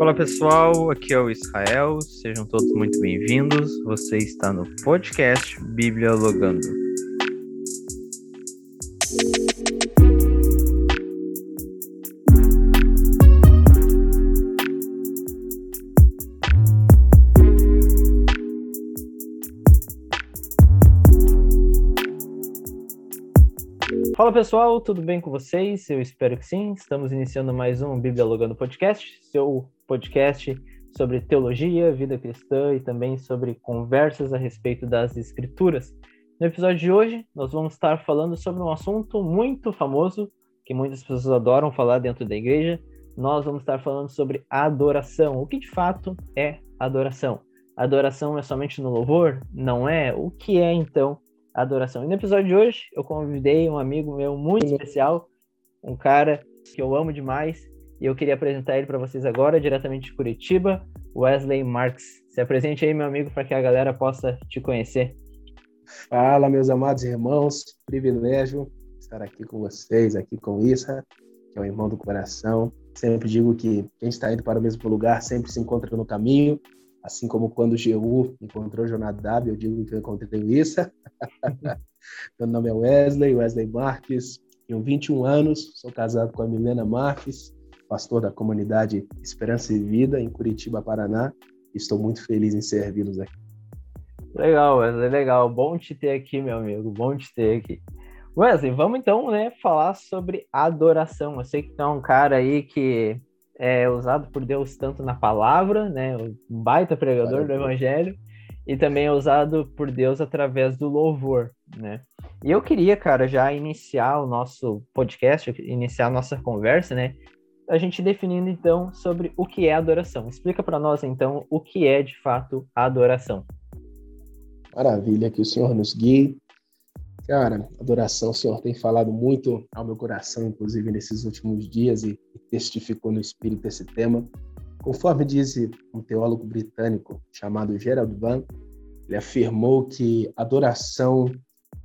Fala pessoal, aqui é o Israel, sejam todos muito bem-vindos. Você está no podcast Bíblia Logando. Fala pessoal, tudo bem com vocês? Eu espero que sim. Estamos iniciando mais um Bíblia Logando Podcast, seu podcast sobre teologia, vida cristã e também sobre conversas a respeito das escrituras. No episódio de hoje, nós vamos estar falando sobre um assunto muito famoso que muitas pessoas adoram falar dentro da igreja. Nós vamos estar falando sobre adoração. O que de fato é adoração? Adoração é somente no louvor? Não é? O que é então adoração. E no episódio de hoje, eu convidei um amigo meu muito especial, um cara que eu amo demais, e eu queria apresentar ele para vocês agora, diretamente de Curitiba, Wesley Marks. Se apresente aí, meu amigo, para que a galera possa te conhecer. Fala, meus amados irmãos, privilégio estar aqui com vocês, aqui com Issa, que é o irmão do coração. Sempre digo que quem está indo para o mesmo lugar sempre se encontra no caminho, Assim como quando Jeú encontrou Jonadab, eu digo que eu encontrei Issa. Meu nome é Wesley, Wesley Marques, tenho 21 anos, sou casado com a Milena Marques, pastor da comunidade Esperança e Vida, em Curitiba, Paraná. Estou muito feliz em servi-los aqui. Legal, Wesley, legal. Bom te ter aqui, meu amigo, bom te ter aqui. Wesley, vamos então né, falar sobre adoração. Eu sei que tu é um cara aí que é usado por Deus tanto na palavra, né, um baita pregador do evangelho, e também é usado por Deus através do louvor, né? E eu queria, cara, já iniciar o nosso podcast, iniciar a nossa conversa, né? A gente definindo então sobre o que é adoração. Explica para nós então o que é de fato a adoração. Maravilha, que o Senhor nos guie Cara, adoração, o Senhor tem falado muito ao meu coração, inclusive nesses últimos dias, e testificou no Espírito esse tema. Conforme diz um teólogo britânico chamado Gerald Van, ele afirmou que adoração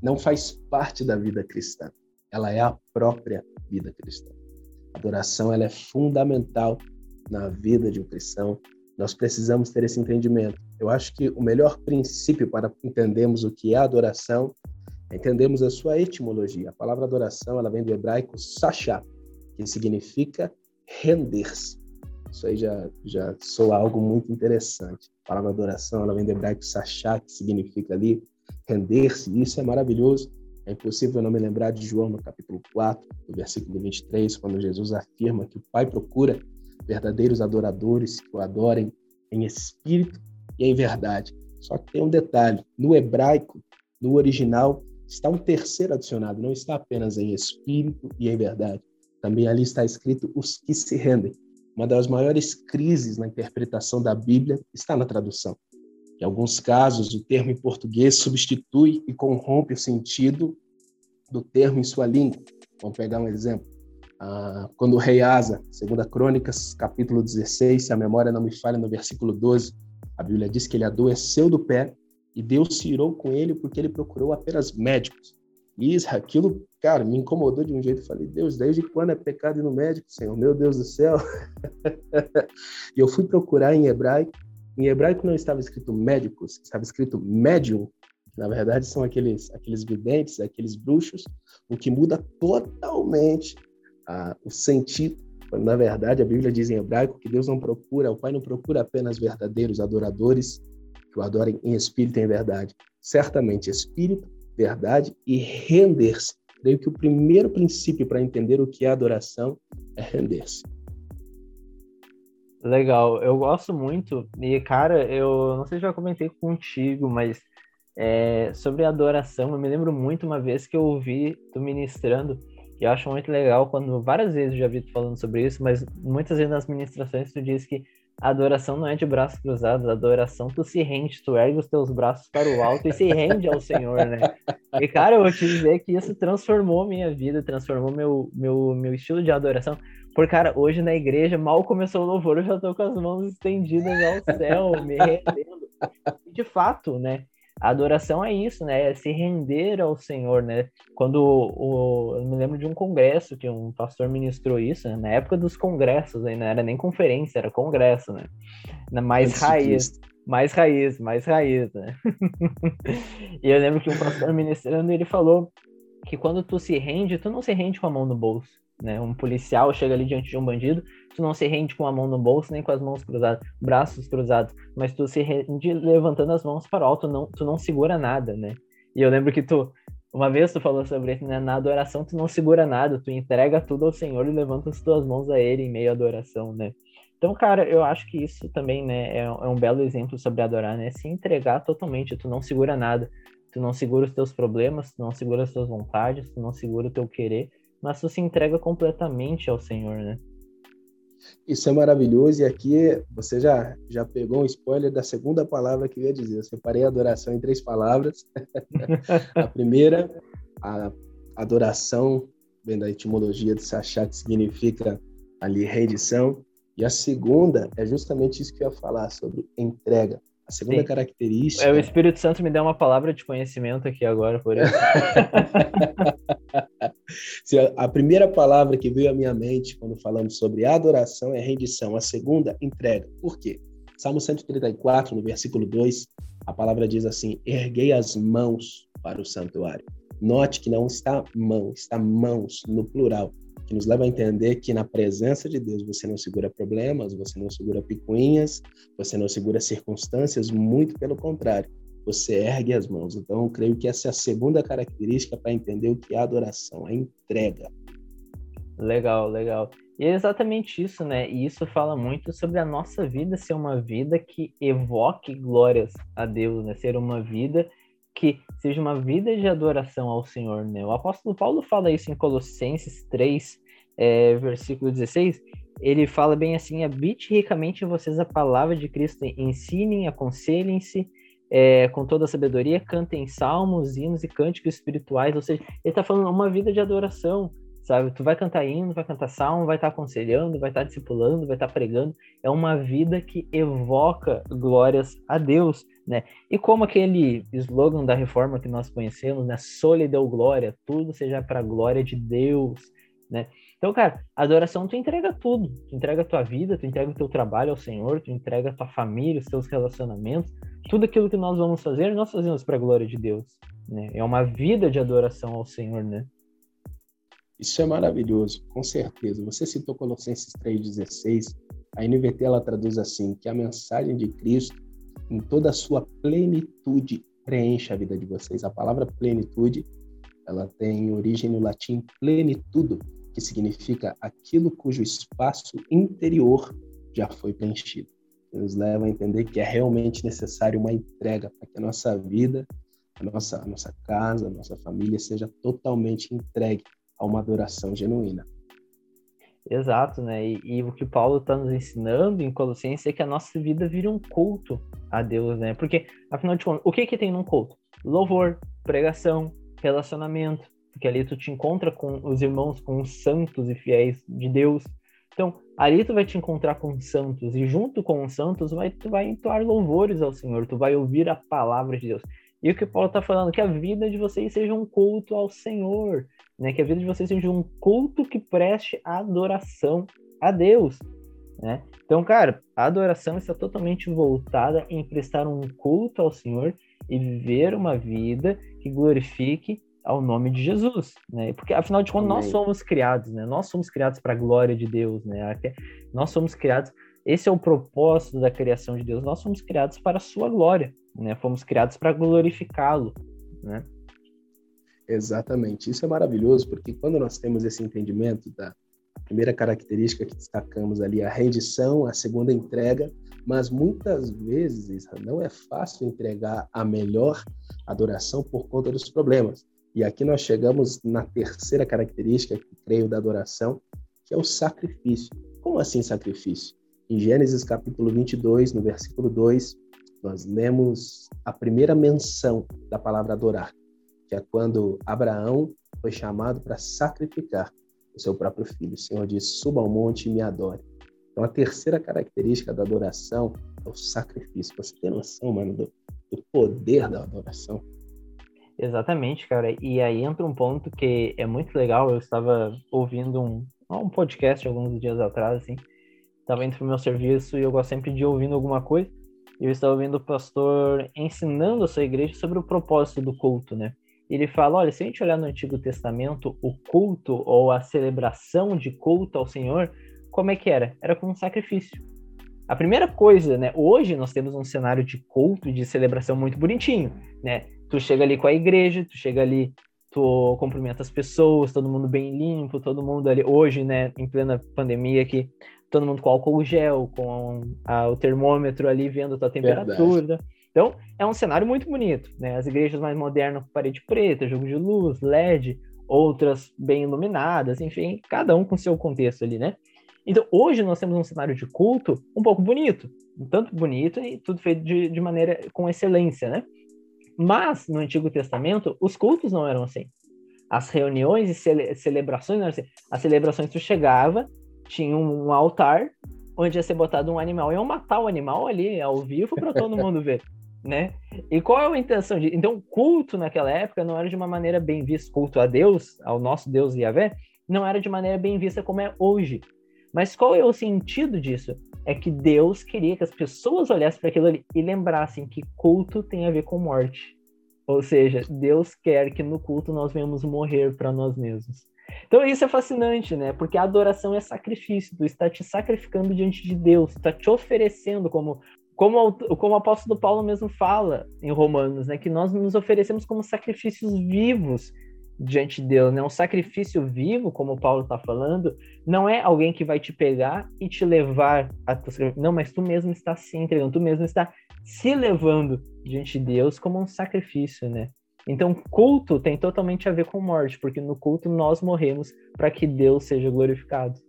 não faz parte da vida cristã, ela é a própria vida cristã. A adoração ela é fundamental na vida de um cristão. Nós precisamos ter esse entendimento. Eu acho que o melhor princípio para entendermos o que é adoração entendemos a sua etimologia. A palavra adoração ela vem do hebraico sachá, que significa render-se. Isso aí já, já soa algo muito interessante. A palavra adoração ela vem do hebraico sachá, que significa ali render-se. Isso é maravilhoso. É impossível não me lembrar de João no capítulo 4, no versículo 23, quando Jesus afirma que o Pai procura verdadeiros adoradores que o adorem em espírito e em verdade. Só que tem um detalhe: no hebraico, no original, está um terceiro adicionado, não está apenas em espírito e em verdade. Também ali está escrito os que se rendem. Uma das maiores crises na interpretação da Bíblia está na tradução. Em alguns casos, o termo em português substitui e corrompe o sentido do termo em sua língua. Vamos pegar um exemplo. Ah, quando o rei Asa, segundo Crônicas, capítulo 16, se a memória não me falha, no versículo 12, a Bíblia diz que ele adoeceu do pé e Deus se irou com ele porque ele procurou apenas médicos. E isso, aquilo, cara, me incomodou de um jeito. Falei, Deus, desde quando é pecado ir no médico, Senhor? Meu Deus do céu. e eu fui procurar em hebraico. Em hebraico não estava escrito médicos, estava escrito médium. Na verdade, são aqueles, aqueles videntes, aqueles bruxos, o que muda totalmente ah, o sentido. Na verdade, a Bíblia diz em hebraico que Deus não procura, o Pai não procura apenas verdadeiros adoradores, que o adorem em espírito e em verdade. Certamente, espírito, verdade e render-se. Creio que o primeiro princípio para entender o que é adoração é render-se. Legal, eu gosto muito. E, cara, eu não sei se já comentei contigo, mas é, sobre adoração, eu me lembro muito uma vez que eu ouvi tu ministrando, e eu acho muito legal quando várias vezes eu já vi tu falando sobre isso, mas muitas vezes nas ministrações tu diz que a adoração não é de braços cruzados, a adoração tu se rende, tu ergue os teus braços para o alto e se rende ao Senhor, né? E, cara, eu vou te dizer que isso transformou minha vida, transformou meu, meu, meu estilo de adoração. Porque, cara, hoje na igreja, mal começou o louvor, eu já tô com as mãos estendidas ao céu, me rendendo. De fato, né? A adoração é isso, né? É se render ao Senhor, né? Quando o, eu me lembro de um congresso que um pastor ministrou isso, né? na época dos congressos, aí não era nem conferência, era congresso, né? Na mais raiz, mais raiz, mais raiz, né? e eu lembro que um pastor ministrando, ele falou que quando tu se rende, tu não se rende com a mão no bolso, né? Um policial chega ali diante de um bandido, tu não se rende com a mão no bolso nem com as mãos cruzadas, braços cruzados, mas tu se rende levantando as mãos para o alto, não, tu não segura nada, né? E eu lembro que tu, uma vez tu falou sobre isso, né? Na adoração tu não segura nada, tu entrega tudo ao Senhor e levanta as tuas mãos a Ele em meio à adoração, né? Então, cara, eu acho que isso também, né, é, é um belo exemplo sobre adorar, né? Se entregar totalmente, tu não segura nada, tu não segura os teus problemas, tu não segura as tuas vontades, tu não segura o teu querer, mas tu se entrega completamente ao Senhor, né? Isso é maravilhoso, e aqui você já, já pegou um spoiler da segunda palavra que eu ia dizer. Eu separei a adoração em três palavras. a primeira, a adoração, vem da etimologia de Sachá, que significa ali rendição. E a segunda é justamente isso que eu ia falar, sobre entrega. A segunda Sim. característica. É, o Espírito Santo me deu uma palavra de conhecimento aqui agora, por isso. a primeira palavra que veio à minha mente quando falamos sobre adoração é rendição. A segunda, entrega. Por quê? Salmo 134, no versículo 2, a palavra diz assim: Erguei as mãos para o santuário. Note que não está mão, está mãos no plural que nos leva a entender que na presença de Deus você não segura problemas, você não segura picuinhas, você não segura circunstâncias, muito pelo contrário, você ergue as mãos. Então, eu creio que essa é a segunda característica para entender o que é adoração, a entrega. Legal, legal. E é exatamente isso, né? E isso fala muito sobre a nossa vida ser uma vida que evoque glórias a Deus, né? Ser uma vida que seja uma vida de adoração ao Senhor, né? O apóstolo Paulo fala isso em Colossenses 3, é, versículo 16. Ele fala bem assim: habite ricamente vocês a palavra de Cristo, ensinem, aconselhem-se é, com toda a sabedoria, cantem salmos, hinos e cânticos espirituais. Ou seja, ele está falando uma vida de adoração, sabe? Tu vai cantar hino, vai cantar salmo, vai estar tá aconselhando, vai estar tá discipulando, vai estar tá pregando. É uma vida que evoca glórias a Deus, né? E como aquele slogan da reforma que nós conhecemos, né? Sólida ou glória, tudo seja para a glória de Deus, né? Então, cara, adoração tu entrega tudo. Tu entrega a tua vida, tu entrega o teu trabalho ao Senhor, tu entrega a tua família, os teus relacionamentos. Tudo aquilo que nós vamos fazer, nós fazemos para a glória de Deus, né? É uma vida de adoração ao Senhor, né? Isso é maravilhoso, com certeza. Você citou Colossenses 3,16. A NVT ela traduz assim: que a mensagem de Cristo, em toda a sua plenitude, preenche a vida de vocês. A palavra plenitude ela tem origem no latim plenitudo, que significa aquilo cujo espaço interior já foi preenchido. Nos leva a entender que é realmente necessário uma entrega para que a nossa vida, a nossa, a nossa casa, a nossa família seja totalmente entregue a uma adoração genuína. Exato, né? E, e o que Paulo está nos ensinando em Colossenses é que a nossa vida vira um culto a Deus, né? Porque, afinal de contas, o que que tem num culto? Louvor, pregação, relacionamento, porque ali tu te encontra com os irmãos, com os santos e fiéis de Deus. Então, ali tu vai te encontrar com os santos e junto com os santos vai, tu vai entoar louvores ao Senhor, tu vai ouvir a palavra de Deus. E o que Paulo está falando? Que a vida de vocês seja um culto ao Senhor, né? Que a vida de vocês seja um culto que preste adoração a Deus, né? Então, cara, a adoração está totalmente voltada em prestar um culto ao Senhor e viver uma vida que glorifique ao nome de Jesus, né? Porque afinal de contas nós somos criados, né? Nós somos criados para a glória de Deus, né? Nós somos criados, esse é o propósito da criação de Deus. Nós somos criados para a sua glória, né? Fomos criados para glorificá-lo, né? Exatamente. Isso é maravilhoso, porque quando nós temos esse entendimento da primeira característica que destacamos ali, a rendição, a segunda entrega, mas muitas vezes não é fácil entregar a melhor adoração por conta dos problemas. E aqui nós chegamos na terceira característica, que creio, da adoração, que é o sacrifício. Como assim sacrifício? Em Gênesis capítulo 22, no versículo 2, nós lemos a primeira menção da palavra adorar, que é quando Abraão foi chamado para sacrificar o seu próprio filho. O Senhor disse: Suba ao monte e me adore. Então, a terceira característica da adoração é o sacrifício. Você tem noção, mano, do, do poder da adoração. Exatamente, cara. E aí entra um ponto que é muito legal. Eu estava ouvindo um, um podcast alguns dias atrás, assim. Estava indo pro meu serviço e eu gosto sempre de ouvindo alguma coisa. E eu estava ouvindo o pastor ensinando a sua igreja sobre o propósito do culto, né? Ele fala: olha, se a gente olhar no Antigo Testamento, o culto ou a celebração de culto ao Senhor, como é que era? Era como um sacrifício. A primeira coisa, né? Hoje nós temos um cenário de culto de celebração muito bonitinho, né? Tu chega ali com a igreja, tu chega ali, tu cumprimenta as pessoas, todo mundo bem limpo, todo mundo ali. Hoje, né, em plena pandemia aqui, todo mundo com álcool gel, com a, o termômetro ali vendo a tua temperatura. Verdade. Então, é um cenário muito bonito, né? As igrejas mais modernas com parede preta, jogo de luz, LED, outras bem iluminadas, enfim, cada um com seu contexto ali, né? Então, hoje nós temos um cenário de culto um pouco bonito, um tanto bonito e tudo feito de, de maneira com excelência, né? Mas, no Antigo Testamento, os cultos não eram assim. As reuniões e cele celebrações não eram assim. As celebrações, tu chegava, tinha um, altar, onde ia ser botado um animal, iam matar o animal ali, ao vivo, para todo mundo ver, né? E qual é a intenção de... Então, culto naquela época não era de uma maneira bem vista, culto a Deus, ao nosso Deus Yahvé, não era de maneira bem vista como é hoje. Mas qual é o sentido disso? É que Deus queria que as pessoas olhassem para aquilo ali e lembrassem que culto tem a ver com morte. Ou seja, Deus quer que no culto nós venhamos morrer para nós mesmos. Então isso é fascinante, né? Porque a adoração é sacrifício, tu está te sacrificando diante de Deus, está te oferecendo como como, como o apóstolo Paulo mesmo fala em Romanos, né, que nós nos oferecemos como sacrifícios vivos diante de Deus, né? Um sacrifício vivo, como o Paulo está falando, não é alguém que vai te pegar e te levar a não, mas tu mesmo está se entregando, tu mesmo está se levando diante de Deus como um sacrifício, né? Então, culto tem totalmente a ver com morte, porque no culto nós morremos para que Deus seja glorificado.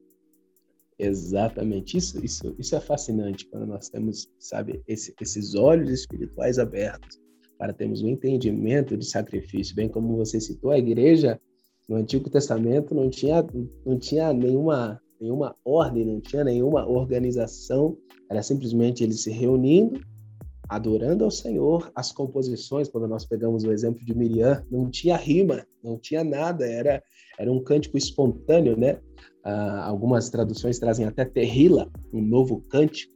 Exatamente, isso, isso, isso é fascinante quando nós temos, sabe, esse, esses olhos espirituais abertos para termos um entendimento de sacrifício. Bem como você citou, a igreja no Antigo Testamento não tinha, não tinha nenhuma, nenhuma ordem, não tinha nenhuma organização, era simplesmente eles se reunindo, adorando ao Senhor. As composições, quando nós pegamos o exemplo de Miriam, não tinha rima, não tinha nada, era, era um cântico espontâneo, né? Ah, algumas traduções trazem até terrila, um novo cântico,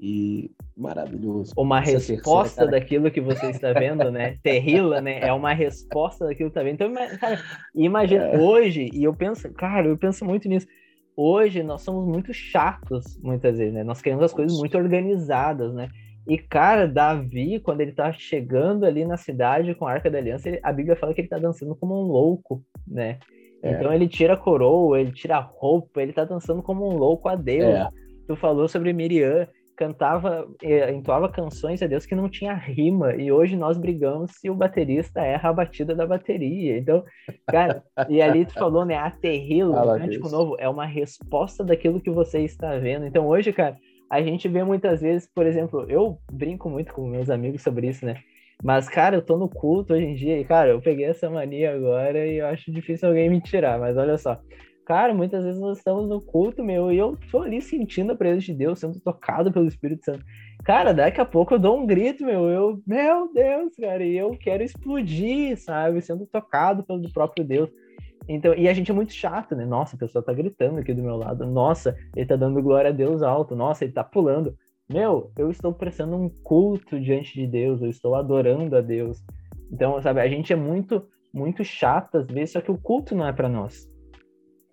e maravilhoso. Uma Essa resposta terceira, daquilo que você está vendo, né? Terrila, né? É uma resposta daquilo que está vendo. Então, cara, imagina é. hoje, e eu penso, cara, eu penso muito nisso. Hoje nós somos muito chatos, muitas vezes, né? Nós queremos as coisas muito organizadas, né? E, cara, Davi, quando ele tá chegando ali na cidade com a Arca da Aliança, ele, a Bíblia fala que ele tá dançando como um louco, né? É. Então ele tira a coroa, ele tira a roupa, ele tá dançando como um louco a Deus. É. Tu falou sobre Miriam cantava, eh, entoava canções a Deus que não tinha rima, e hoje nós brigamos se o baterista erra a batida da bateria. Então, cara, e ali tu falou, né, a terrilo, o cântico novo, é uma resposta daquilo que você está vendo. Então, hoje, cara, a gente vê muitas vezes, por exemplo, eu brinco muito com meus amigos sobre isso, né? Mas, cara, eu tô no culto hoje em dia e, cara, eu peguei essa mania agora e eu acho difícil alguém me tirar, mas olha só. Cara, muitas vezes nós estamos no culto, meu, e eu tô ali sentindo a presença de Deus, sendo tocado pelo Espírito Santo. Cara, daqui a pouco eu dou um grito, meu, eu, meu Deus, cara, e eu quero explodir, sabe, sendo tocado pelo próprio Deus. Então, e a gente é muito chato, né? Nossa, a pessoa tá gritando aqui do meu lado. Nossa, ele tá dando glória a Deus alto. Nossa, ele tá pulando. Meu, eu estou prestando um culto diante de Deus, eu estou adorando a Deus. Então, sabe, a gente é muito, muito chato às vezes, só que o culto não é para nós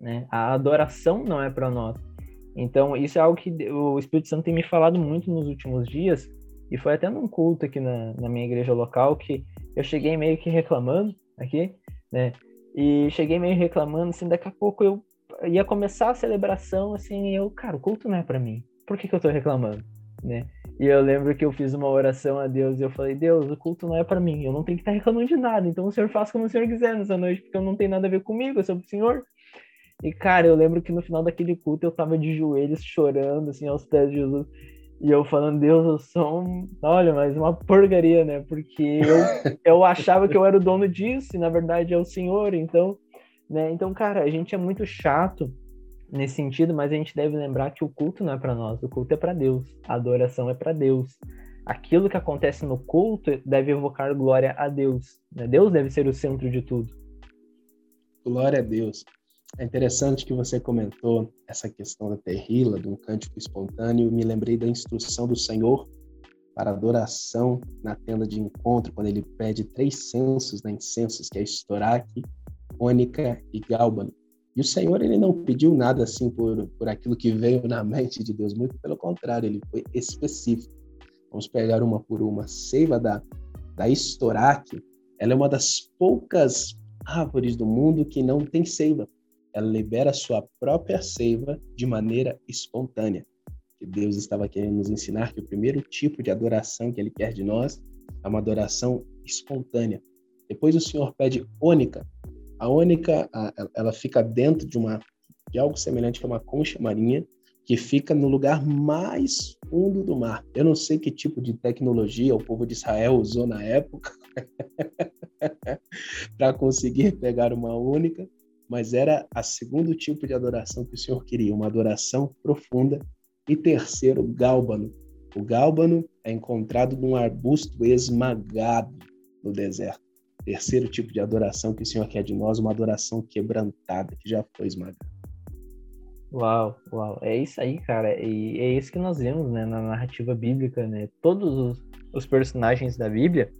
né? A adoração não é para nós. Então, isso é algo que o Espírito Santo tem me falado muito nos últimos dias, e foi até num culto aqui na, na minha igreja local que eu cheguei meio que reclamando aqui, né? E cheguei meio reclamando, assim, daqui a pouco eu ia começar a celebração, assim, e eu, cara, o culto não é para mim. Por que, que eu tô reclamando, né? E eu lembro que eu fiz uma oração a Deus e eu falei: Deus, o culto não é para mim, eu não tenho que estar reclamando de nada, então o Senhor faz como o Senhor quiser nessa noite, porque eu não tenho nada a ver comigo, eu sou o Senhor. E, cara, eu lembro que no final daquele culto eu tava de joelhos chorando, assim, aos pés de Jesus. E eu falando, Deus, eu sou um... Olha, mas uma porcaria, né? Porque eu, eu achava que eu era o dono disso, e na verdade é o Senhor, então... Né? Então, cara, a gente é muito chato nesse sentido, mas a gente deve lembrar que o culto não é para nós, o culto é para Deus, a adoração é para Deus. aquilo que acontece no culto deve evocar glória a Deus. Né? Deus deve ser o centro de tudo. Glória a Deus. É interessante que você comentou essa questão da terrila, um cântico espontâneo. Me lembrei da instrução do Senhor para adoração na tenda de encontro, quando ele pede três censos, né, incensos, que é estoraque, ônica e gálbano. E o Senhor ele não pediu nada assim por, por aquilo que veio na mente de Deus, muito pelo contrário, ele foi específico. Vamos pegar uma por uma. Seiva da, da estoraque, ela é uma das poucas árvores do mundo que não tem seiva. Ela libera sua própria seiva de maneira espontânea que Deus estava querendo nos ensinar que o primeiro tipo de adoração que ele quer de nós é uma adoração espontânea. Depois o Senhor pede ônica. A ônica, ela fica dentro de uma de algo semelhante a uma concha marinha que fica no lugar mais fundo do mar. Eu não sei que tipo de tecnologia o povo de Israel usou na época para conseguir pegar uma única, mas era a segundo tipo de adoração que o Senhor queria, uma adoração profunda e terceiro, gálbano. O gálbano é encontrado num arbusto esmagado no deserto. Terceiro tipo de adoração que o Senhor quer de nós, uma adoração quebrantada, que já foi esmagada. Uau, uau. É isso aí, cara. E é isso que nós vemos né, na narrativa bíblica, né? Todos os, os personagens da Bíblia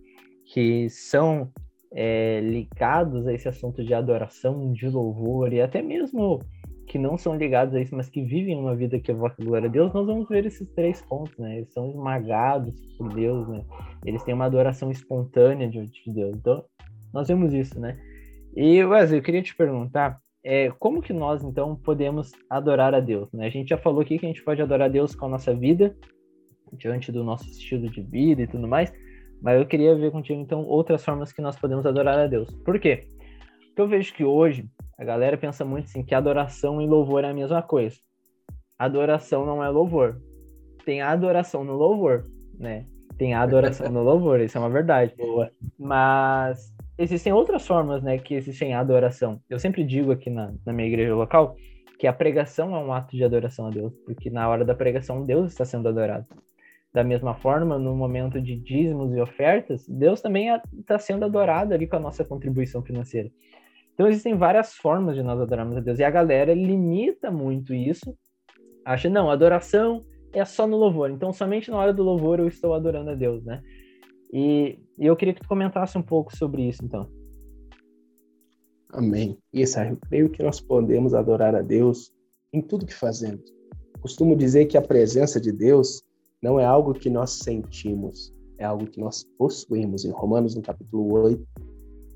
que são é, ligados a esse assunto de adoração, de louvor e até mesmo que não são ligados a isso, mas que vivem uma vida que evoca a glória a Deus, nós vamos ver esses três pontos, né? Eles são esmagados por Deus, né? Eles têm uma adoração espontânea diante de Deus. Então, nós vemos isso, né? E, Wesley, eu queria te perguntar, é, como que nós, então, podemos adorar a Deus, né? A gente já falou aqui que a gente pode adorar a Deus com a nossa vida, diante do nosso estilo de vida e tudo mais, mas eu queria ver contigo, então, outras formas que nós podemos adorar a Deus. Por quê? Porque eu vejo que hoje a galera pensa muito assim que adoração e louvor é a mesma coisa. Adoração não é louvor. Tem adoração no louvor, né? Tem adoração no louvor, isso é uma verdade. Boa. Mas existem outras formas, né, que existem adoração. Eu sempre digo aqui na, na minha igreja local que a pregação é um ato de adoração a Deus, porque na hora da pregação Deus está sendo adorado. Da mesma forma, no momento de dízimos e ofertas, Deus também está sendo adorado ali com a nossa contribuição financeira. Então existem várias formas de nós adorarmos a Deus e a galera limita muito isso. Acha, não, adoração é só no louvor. Então somente na hora do louvor eu estou adorando a Deus, né? E, e eu queria que tu comentasse um pouco sobre isso, então. Amém. Isso, eu creio que nós podemos adorar a Deus em tudo que fazemos. Costumo dizer que a presença de Deus não é algo que nós sentimos, é algo que nós possuímos. Em Romanos, no capítulo 8,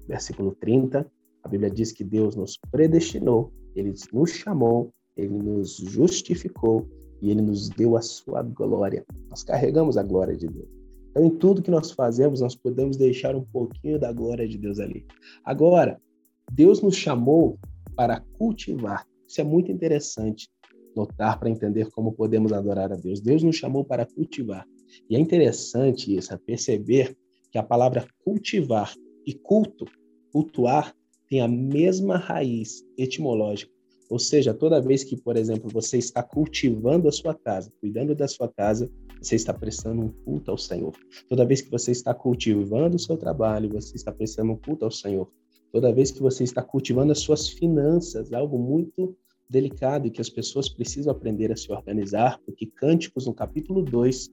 versículo 30, a Bíblia diz que Deus nos predestinou, ele nos chamou, ele nos justificou e ele nos deu a sua glória. Nós carregamos a glória de Deus. Então, em tudo que nós fazemos, nós podemos deixar um pouquinho da glória de Deus ali. Agora, Deus nos chamou para cultivar. Isso é muito interessante notar para entender como podemos adorar a Deus. Deus nos chamou para cultivar. E é interessante isso, é perceber que a palavra cultivar e culto, cultuar, tem a mesma raiz etimológica. Ou seja, toda vez que, por exemplo, você está cultivando a sua casa, cuidando da sua casa, você está prestando um culto ao Senhor. Toda vez que você está cultivando o seu trabalho, você está prestando um culto ao Senhor. Toda vez que você está cultivando as suas finanças, algo muito delicado e que as pessoas precisam aprender a se organizar, porque Cânticos, no capítulo 2,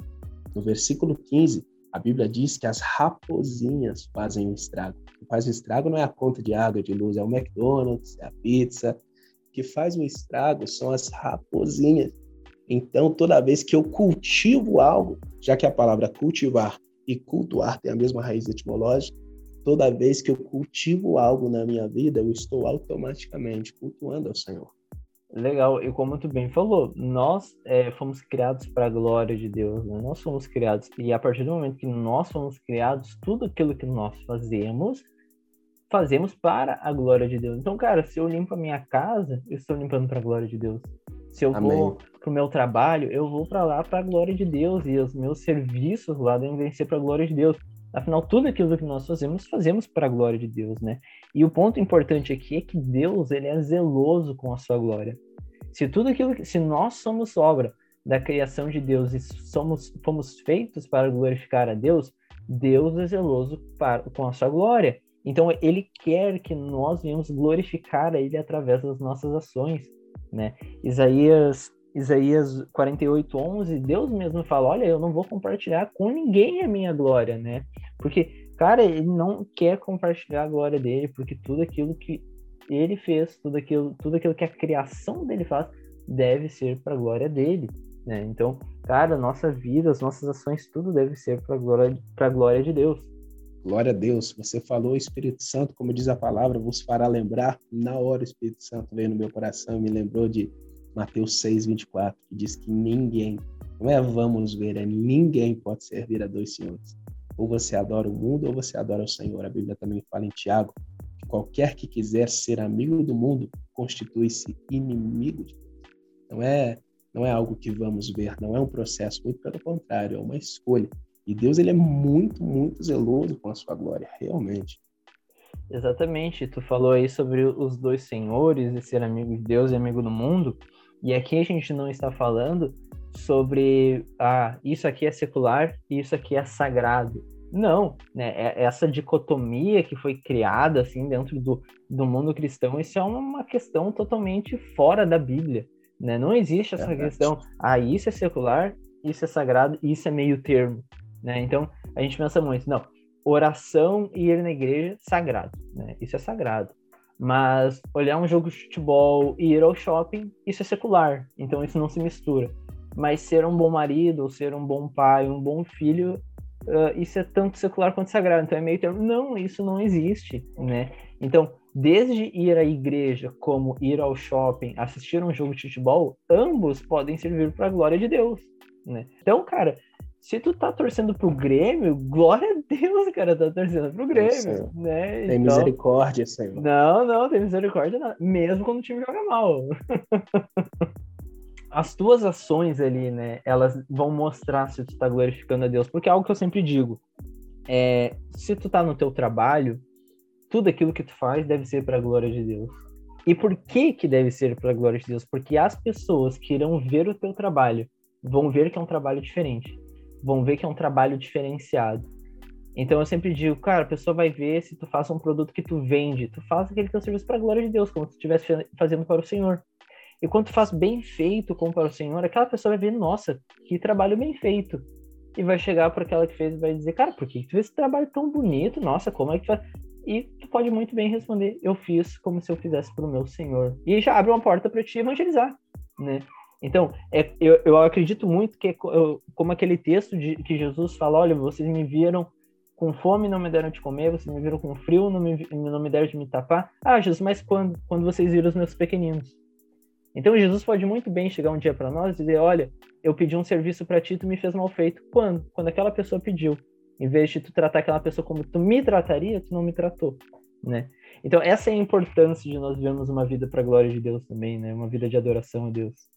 no versículo 15, a Bíblia diz que as raposinhas fazem um estrago. O que faz o estrago não é a conta de água, de luz, é o McDonald's, é a pizza. O que faz o estrago são as raposinhas. Então, toda vez que eu cultivo algo, já que a palavra cultivar e cultuar tem a mesma raiz etimológica, toda vez que eu cultivo algo na minha vida, eu estou automaticamente cultuando ao Senhor. Legal, e como tu bem falou, nós é, fomos criados para a glória de Deus, né? nós fomos criados, e a partir do momento que nós fomos criados, tudo aquilo que nós fazemos, fazemos para a glória de Deus. Então, cara, se eu limpo a minha casa, eu estou limpando para a glória de Deus. Se eu Amém. vou para o meu trabalho, eu vou para lá para a glória de Deus, e os meus serviços lá devem ser para a glória de Deus. Afinal, tudo aquilo que nós fazemos, fazemos para a glória de Deus, né? E o ponto importante aqui é que Deus, ele é zeloso com a sua glória. Se tudo aquilo que, se nós somos obra da criação de Deus e somos fomos feitos para glorificar a Deus, Deus é zeloso para, com a sua glória. Então ele quer que nós venhamos glorificar a ele através das nossas ações, né? Isaías Isaías 48:11, Deus mesmo fala: "Olha, eu não vou compartilhar com ninguém a minha glória", né? Porque cara, ele não quer compartilhar a glória dele, porque tudo aquilo que ele fez, tudo aquilo, tudo aquilo que a criação dele faz, deve ser para a glória dele, né? Então, cara, nossa vida, as nossas ações, tudo deve ser para glória, para glória de Deus. Glória a Deus. Você falou, Espírito Santo, como diz a palavra, vos fará lembrar. Na hora o Espírito Santo veio no meu coração e me lembrou de Mateus 6, 24, que diz que ninguém, não é vamos ver, é ninguém pode servir a dois senhores. Ou você adora o mundo ou você adora o Senhor. A Bíblia também fala em Tiago que qualquer que quiser ser amigo do mundo constitui-se inimigo de Deus. Não é, não é algo que vamos ver, não é um processo, muito pelo contrário, é uma escolha. E Deus ele é muito, muito zeloso com a sua glória, realmente. Exatamente, tu falou aí sobre os dois senhores e ser amigo de Deus e amigo do mundo, e aqui a gente não está falando sobre ah, isso aqui é secular e isso aqui é sagrado. Não, né? É, essa dicotomia que foi criada assim dentro do, do mundo cristão, isso é uma questão totalmente fora da Bíblia. Né? Não existe essa é questão, ah, isso é secular, isso é sagrado, isso é meio termo. Né? Então, a gente pensa muito, não, oração e ir na igreja, sagrado. Né? Isso é sagrado. Mas olhar um jogo de futebol e ir ao shopping, isso é secular. Então, isso não se mistura mas ser um bom marido, ou ser um bom pai, um bom filho, uh, isso é tanto secular quanto sagrado. Então é meio termo. Não, isso não existe, né? Então, desde ir à igreja, como ir ao shopping, assistir um jogo de futebol, ambos podem servir para a glória de Deus, né? Então, cara, se tu tá torcendo pro Grêmio, glória a Deus, cara, tá torcendo pro Grêmio, né? Tem então, misericórdia, Senhor. Não, não, tem misericórdia, não. mesmo quando o time joga mal. as tuas ações ali, né, elas vão mostrar se tu tá glorificando a Deus, porque é algo que eu sempre digo, é, se tu tá no teu trabalho, tudo aquilo que tu faz deve ser para a glória de Deus. E por que que deve ser para a glória de Deus? Porque as pessoas que irão ver o teu trabalho vão ver que é um trabalho diferente, vão ver que é um trabalho diferenciado. Então eu sempre digo, cara, a pessoa vai ver se tu faz um produto que tu vende, tu faz aquele teu serviço para a glória de Deus, como se tu estivesse fazendo para o Senhor. E quando tu faz bem feito como para o Senhor, aquela pessoa vai ver, nossa, que trabalho bem feito. E vai chegar para aquela que fez e vai dizer, cara, por que tu fez esse trabalho tão bonito? Nossa, como é que faz? E tu pode muito bem responder, eu fiz como se eu fizesse para o meu Senhor. E já abre uma porta para te evangelizar, né? Então, é, eu, eu acredito muito que, eu, como aquele texto de, que Jesus fala: olha, vocês me viram com fome não me deram de comer, vocês me viram com frio não me, não me deram de me tapar. Ah, Jesus, mas quando, quando vocês viram os meus pequeninos? Então Jesus pode muito bem chegar um dia para nós e dizer: Olha, eu pedi um serviço para ti, tu me fez mal feito. Quando? Quando aquela pessoa pediu. Em vez de tu tratar aquela pessoa como tu me trataria, tu não me tratou, né? Então essa é a importância de nós vivermos uma vida para a glória de Deus também, né? Uma vida de adoração a Deus.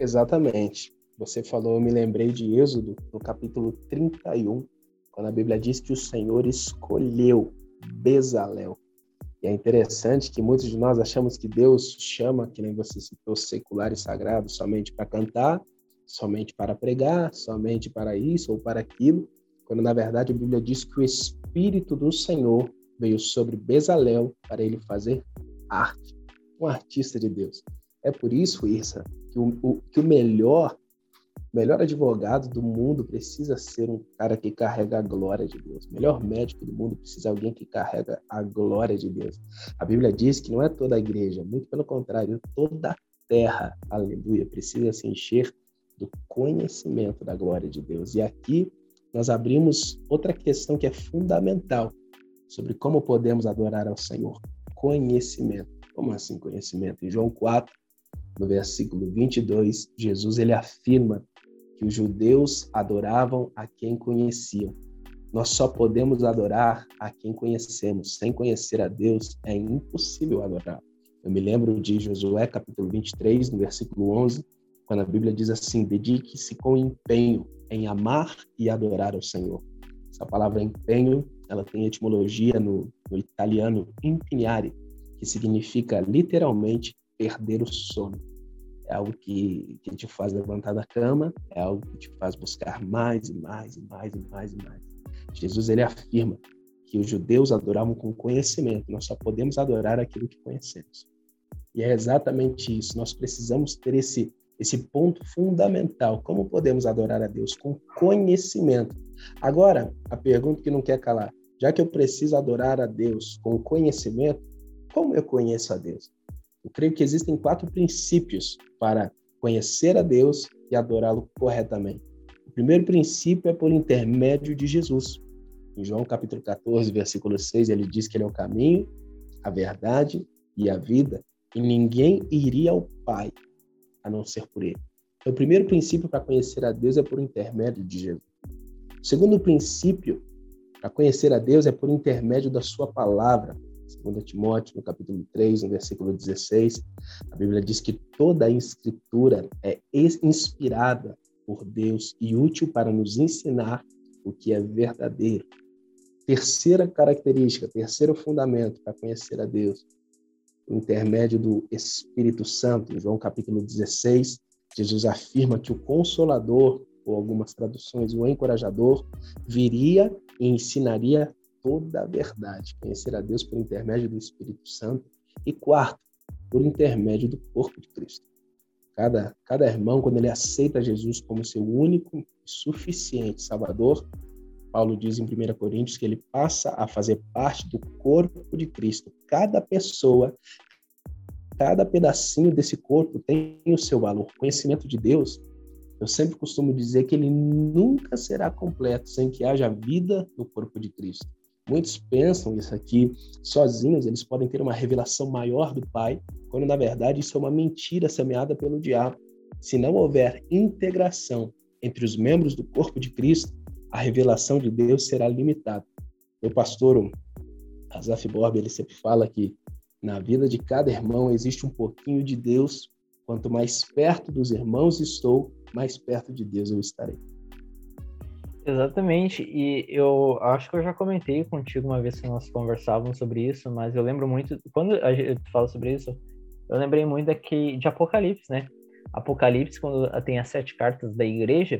Exatamente. Você falou, eu me lembrei de Êxodo, no capítulo 31, quando a Bíblia diz que o Senhor escolheu Bezalel é interessante que muitos de nós achamos que Deus chama, que nem você citou, secular e sagrado, somente para cantar, somente para pregar, somente para isso ou para aquilo, quando na verdade a Bíblia diz que o Espírito do Senhor veio sobre Bezalel para ele fazer arte, um artista de Deus. É por isso, Irsa, que o, o, que o melhor melhor advogado do mundo precisa ser um cara que carrega a glória de Deus. O melhor médico do mundo precisa ser alguém que carrega a glória de Deus. A Bíblia diz que não é toda a igreja, muito pelo contrário, toda a terra, aleluia, precisa se encher do conhecimento da glória de Deus. E aqui nós abrimos outra questão que é fundamental sobre como podemos adorar ao Senhor. Conhecimento. Como assim conhecimento? Em João 4, no versículo 22, Jesus ele afirma que os judeus adoravam a quem conheciam. Nós só podemos adorar a quem conhecemos. Sem conhecer a Deus, é impossível adorar. Eu me lembro de Josué, capítulo 23, no versículo 11, quando a Bíblia diz assim: Dedique-se com empenho em amar e adorar ao Senhor. Essa palavra empenho, ela tem etimologia no, no italiano impignare, que significa literalmente perder o sono. É algo que, que te faz levantar da cama, é algo que te faz buscar mais e mais e mais e mais e mais. Jesus ele afirma que os judeus adoravam com conhecimento, nós só podemos adorar aquilo que conhecemos. E é exatamente isso, nós precisamos ter esse, esse ponto fundamental. Como podemos adorar a Deus? Com conhecimento. Agora, a pergunta que não quer calar: já que eu preciso adorar a Deus com conhecimento, como eu conheço a Deus? Eu creio que existem quatro princípios para conhecer a Deus e adorá-lo corretamente. O primeiro princípio é por intermédio de Jesus. Em João capítulo 14, versículo 6, ele diz que ele é o caminho, a verdade e a vida, e ninguém iria ao Pai a não ser por ele. Então, o primeiro princípio para conhecer a Deus é por intermédio de Jesus. O segundo princípio para conhecer a Deus é por intermédio da sua palavra. 2 Timóteo, no capítulo 3, no versículo 16, a Bíblia diz que toda a escritura é inspirada por Deus e útil para nos ensinar o que é verdadeiro. Terceira característica, terceiro fundamento para conhecer a Deus, o intermédio do Espírito Santo. Em João capítulo 16, Jesus afirma que o Consolador, ou algumas traduções, o Encorajador, viria e ensinaria toda a verdade, conhecer a Deus por intermédio do Espírito Santo. E quarto, por intermédio do corpo de Cristo. Cada, cada irmão, quando ele aceita Jesus como seu único e suficiente Salvador, Paulo diz em 1 Coríntios que ele passa a fazer parte do corpo de Cristo. Cada pessoa, cada pedacinho desse corpo tem o seu valor. Conhecimento de Deus, eu sempre costumo dizer que ele nunca será completo sem que haja vida no corpo de Cristo. Muitos pensam isso aqui sozinhos, eles podem ter uma revelação maior do Pai, quando na verdade isso é uma mentira semeada pelo diabo. Se não houver integração entre os membros do corpo de Cristo, a revelação de Deus será limitada. Meu pastor, Azaf Borba, ele sempre fala que na vida de cada irmão existe um pouquinho de Deus. Quanto mais perto dos irmãos estou, mais perto de Deus eu estarei. Exatamente, e eu acho que eu já comentei contigo uma vez que nós conversávamos sobre isso, mas eu lembro muito, quando a gente fala sobre isso, eu lembrei muito daqui, de Apocalipse, né? Apocalipse, quando tem as sete cartas da igreja,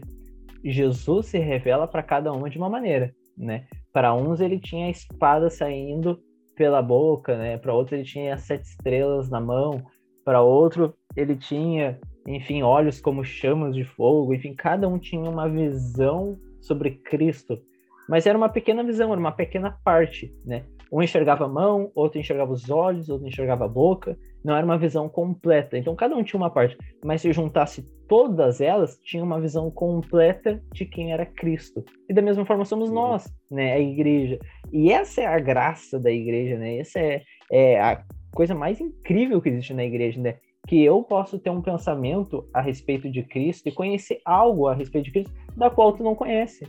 Jesus se revela para cada uma de uma maneira, né? Para uns ele tinha a espada saindo pela boca, né? Para outros ele tinha as sete estrelas na mão, para outro ele tinha, enfim, olhos como chamas de fogo, enfim, cada um tinha uma visão sobre Cristo, mas era uma pequena visão, era uma pequena parte, né? Um enxergava a mão, outro enxergava os olhos, outro enxergava a boca, não era uma visão completa. Então cada um tinha uma parte, mas se juntasse todas elas, tinha uma visão completa de quem era Cristo. E da mesma forma somos nós, né? A igreja. E essa é a graça da igreja, né? Essa é, é a coisa mais incrível que existe na igreja, né? Que eu posso ter um pensamento a respeito de Cristo e conhecer algo a respeito de Cristo da qual tu não conhece.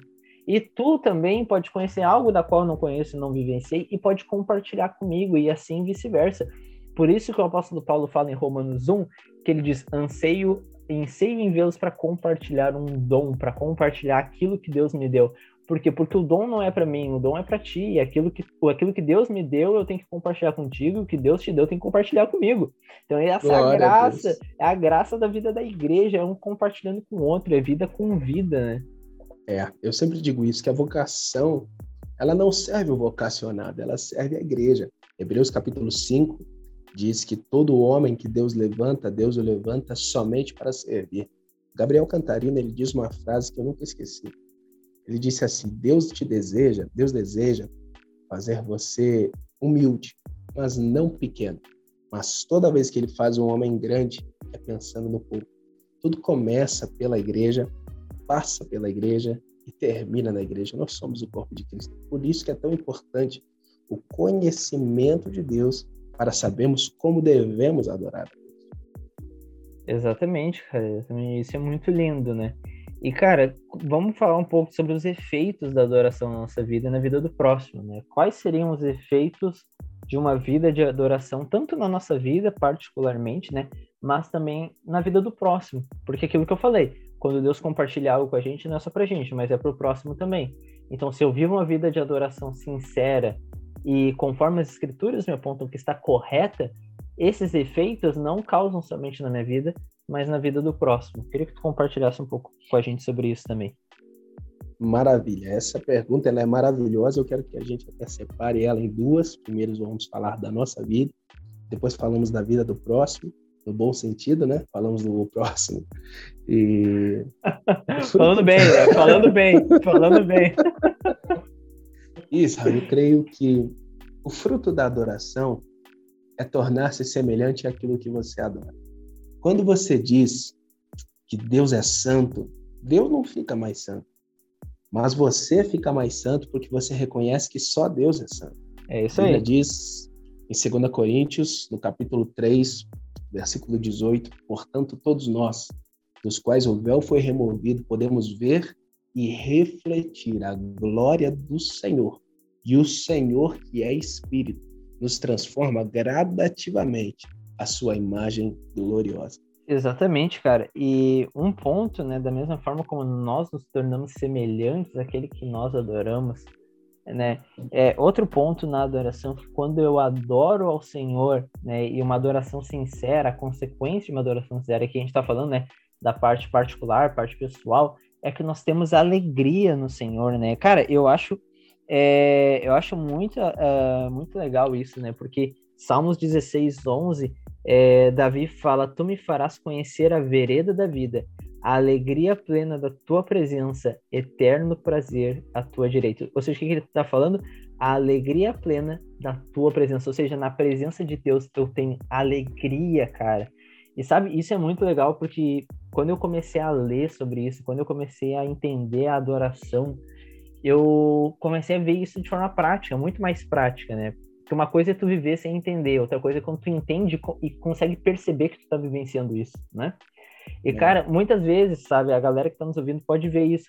E tu também pode conhecer algo da qual eu não conheço, não vivenciei, e pode compartilhar comigo, e assim vice-versa. Por isso que o apóstolo Paulo fala em Romanos 1, que ele diz: anseio, anseio em vê-los para compartilhar um dom, para compartilhar aquilo que Deus me deu. Por quê? Porque o dom não é para mim, o dom é para ti. E aquilo que, aquilo que Deus me deu, eu tenho que compartilhar contigo. O que Deus te deu, tem que compartilhar comigo. Então, essa é a graça, é a graça da vida da igreja, é um compartilhando com o outro, é vida com vida, né? É, eu sempre digo isso, que a vocação, ela não serve o vocacionado, ela serve a igreja. Hebreus capítulo 5 diz que todo homem que Deus levanta, Deus o levanta somente para servir. Gabriel Cantarina, ele diz uma frase que eu nunca esqueci. Ele disse assim: Deus te deseja, Deus deseja fazer você humilde, mas não pequeno. Mas toda vez que ele faz um homem grande, é pensando no povo. Tudo começa pela igreja passa pela igreja e termina na igreja. Nós somos o corpo de Cristo. Por isso que é tão importante o conhecimento de Deus para sabermos como devemos adorar. Exatamente, cara. Isso é muito lindo, né? E, cara, vamos falar um pouco sobre os efeitos da adoração na nossa vida e na vida do próximo, né? Quais seriam os efeitos de uma vida de adoração, tanto na nossa vida, particularmente, né? Mas também na vida do próximo. Porque aquilo que eu falei, quando Deus compartilha algo com a gente, não é só pra gente, mas é pro próximo também. Então, se eu vivo uma vida de adoração sincera e conforme as escrituras me apontam que está correta, esses efeitos não causam somente na minha vida, mas na vida do próximo. Queria que tu compartilhasse um pouco com a gente sobre isso também. Maravilha. Essa pergunta ela é maravilhosa. Eu quero que a gente até separe ela em duas. Primeiro vamos falar da nossa vida, depois falamos da vida do próximo, no bom sentido, né? Falamos do próximo. E falando bem, né? falando bem, falando bem. Isso, eu creio que o fruto da adoração é tornar-se semelhante àquilo que você adora. Quando você diz que Deus é santo, Deus não fica mais santo. Mas você fica mais santo porque você reconhece que só Deus é santo. É isso aí. diz em 2 Coríntios, no capítulo 3, versículo 18, portanto, todos nós, dos quais o véu foi removido, podemos ver e refletir a glória do Senhor. E o Senhor, que é Espírito, nos transforma gradativamente a sua imagem gloriosa. Exatamente, cara. E um ponto, né, da mesma forma como nós nos tornamos semelhantes àquele que nós adoramos, né? É outro ponto na adoração que quando eu adoro ao Senhor, né, e uma adoração sincera, a consequência de uma adoração sincera que a gente está falando, né, da parte particular, parte pessoal, é que nós temos alegria no Senhor, né? Cara, eu acho é, eu acho muito, uh, muito legal isso, né? Porque Salmos 16, 11, é, Davi fala: Tu me farás conhecer a vereda da vida, a alegria plena da tua presença, eterno prazer à tua direita. Ou seja, o que ele está falando? A alegria plena da tua presença. Ou seja, na presença de Deus eu tenho alegria, cara. E sabe, isso é muito legal porque quando eu comecei a ler sobre isso, quando eu comecei a entender a adoração, eu comecei a ver isso de forma prática, muito mais prática, né? Porque uma coisa é tu viver sem entender, outra coisa é quando tu entende e consegue perceber que tu tá vivenciando isso, né? E, é. cara, muitas vezes, sabe, a galera que tá nos ouvindo pode ver isso.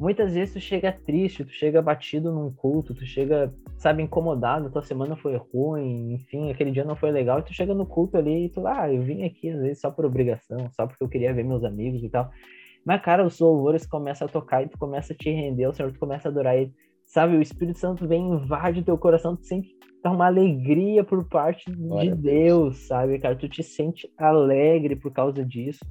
Muitas vezes tu chega triste, tu chega batido num culto, tu chega, sabe, incomodado, tua semana foi ruim, enfim, aquele dia não foi legal, e tu chega no culto ali e tu, ah, eu vim aqui às vezes só por obrigação, só porque eu queria ver meus amigos e tal. Mas, cara, os louvores começam a tocar e tu começa a te render, o Senhor, tu começa a adorar ele. Sabe, o Espírito Santo vem, invade teu coração, tu sente tá uma alegria por parte Glória de Deus, sabe, cara? Tu te sente alegre por causa disso,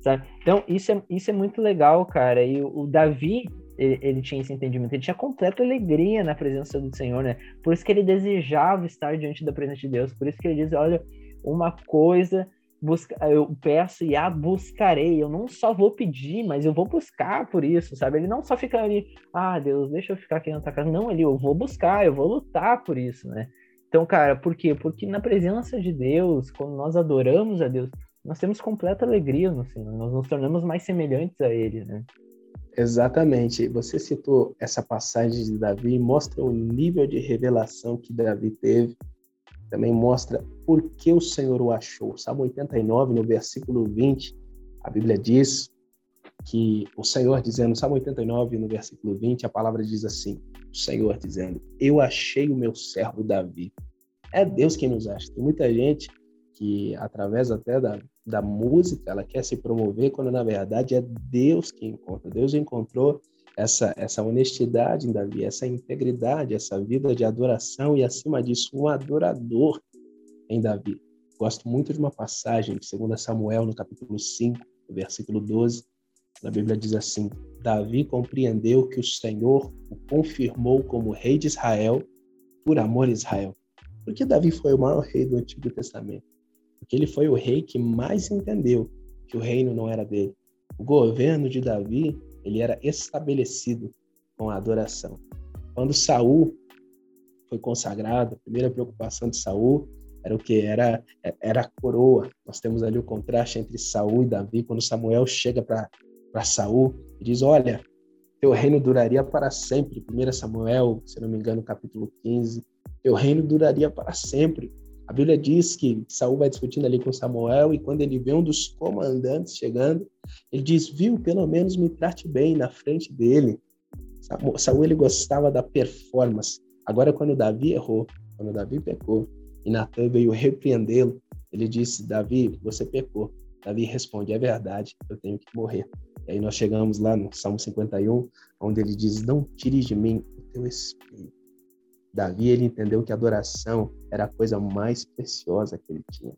sabe? Então, isso é, isso é muito legal, cara. E o, o Davi, ele, ele, tinha esse entendimento, ele tinha completa alegria na presença do Senhor, né? Por isso que ele desejava estar diante da presença de Deus, por isso que ele diz: olha, uma coisa busca, eu peço e a buscarei. Eu não só vou pedir, mas eu vou buscar por isso, sabe? Ele não só fica ali, ah, Deus, deixa eu ficar aqui na tua casa. Não, ele, eu vou buscar, eu vou lutar por isso, né? Então, cara, por quê? Porque na presença de Deus, quando nós adoramos a Deus, nós temos completa alegria no Senhor, nós nos tornamos mais semelhantes a Ele, né? Exatamente. Você citou essa passagem de Davi, mostra o nível de revelação que Davi teve também mostra por que o Senhor o achou. Salmo 89, no versículo 20, a Bíblia diz que o Senhor dizendo, Salmo 89, no versículo 20, a palavra diz assim: o Senhor dizendo, Eu achei o meu servo Davi. É Deus quem nos acha. Tem muita gente que, através até da, da música, ela quer se promover, quando na verdade é Deus que encontra. Deus encontrou essa, essa honestidade em Davi, essa integridade, essa vida de adoração e, acima disso, um adorador em Davi. Gosto muito de uma passagem de 2 Samuel, no capítulo 5, versículo 12. A Bíblia diz assim: Davi compreendeu que o Senhor o confirmou como rei de Israel por amor a Israel. Porque Davi foi o maior rei do Antigo Testamento. Porque ele foi o rei que mais entendeu que o reino não era dele. O governo de Davi ele era estabelecido com a adoração. Quando Saul foi consagrado, a primeira preocupação de Saul era o que era era a coroa. Nós temos ali o contraste entre Saul e Davi quando Samuel chega para para Saul e diz: "Olha, teu reino duraria para sempre". 1 Samuel, se não me engano, capítulo 15. Teu reino duraria para sempre. A Bíblia diz que Saul vai discutindo ali com Samuel e quando ele vê um dos comandantes chegando, ele diz: "Viu, pelo menos me trate bem na frente dele". Saul ele gostava da performance. Agora quando Davi errou, quando Davi pecou e Natan veio repreendê-lo, ele disse: "Davi, você pecou". Davi responde: "É verdade, eu tenho que morrer". E aí nós chegamos lá no Salmo 51, onde ele diz: "Não tire de mim o teu espírito". Davi ele entendeu que adoração era a coisa mais preciosa que ele tinha.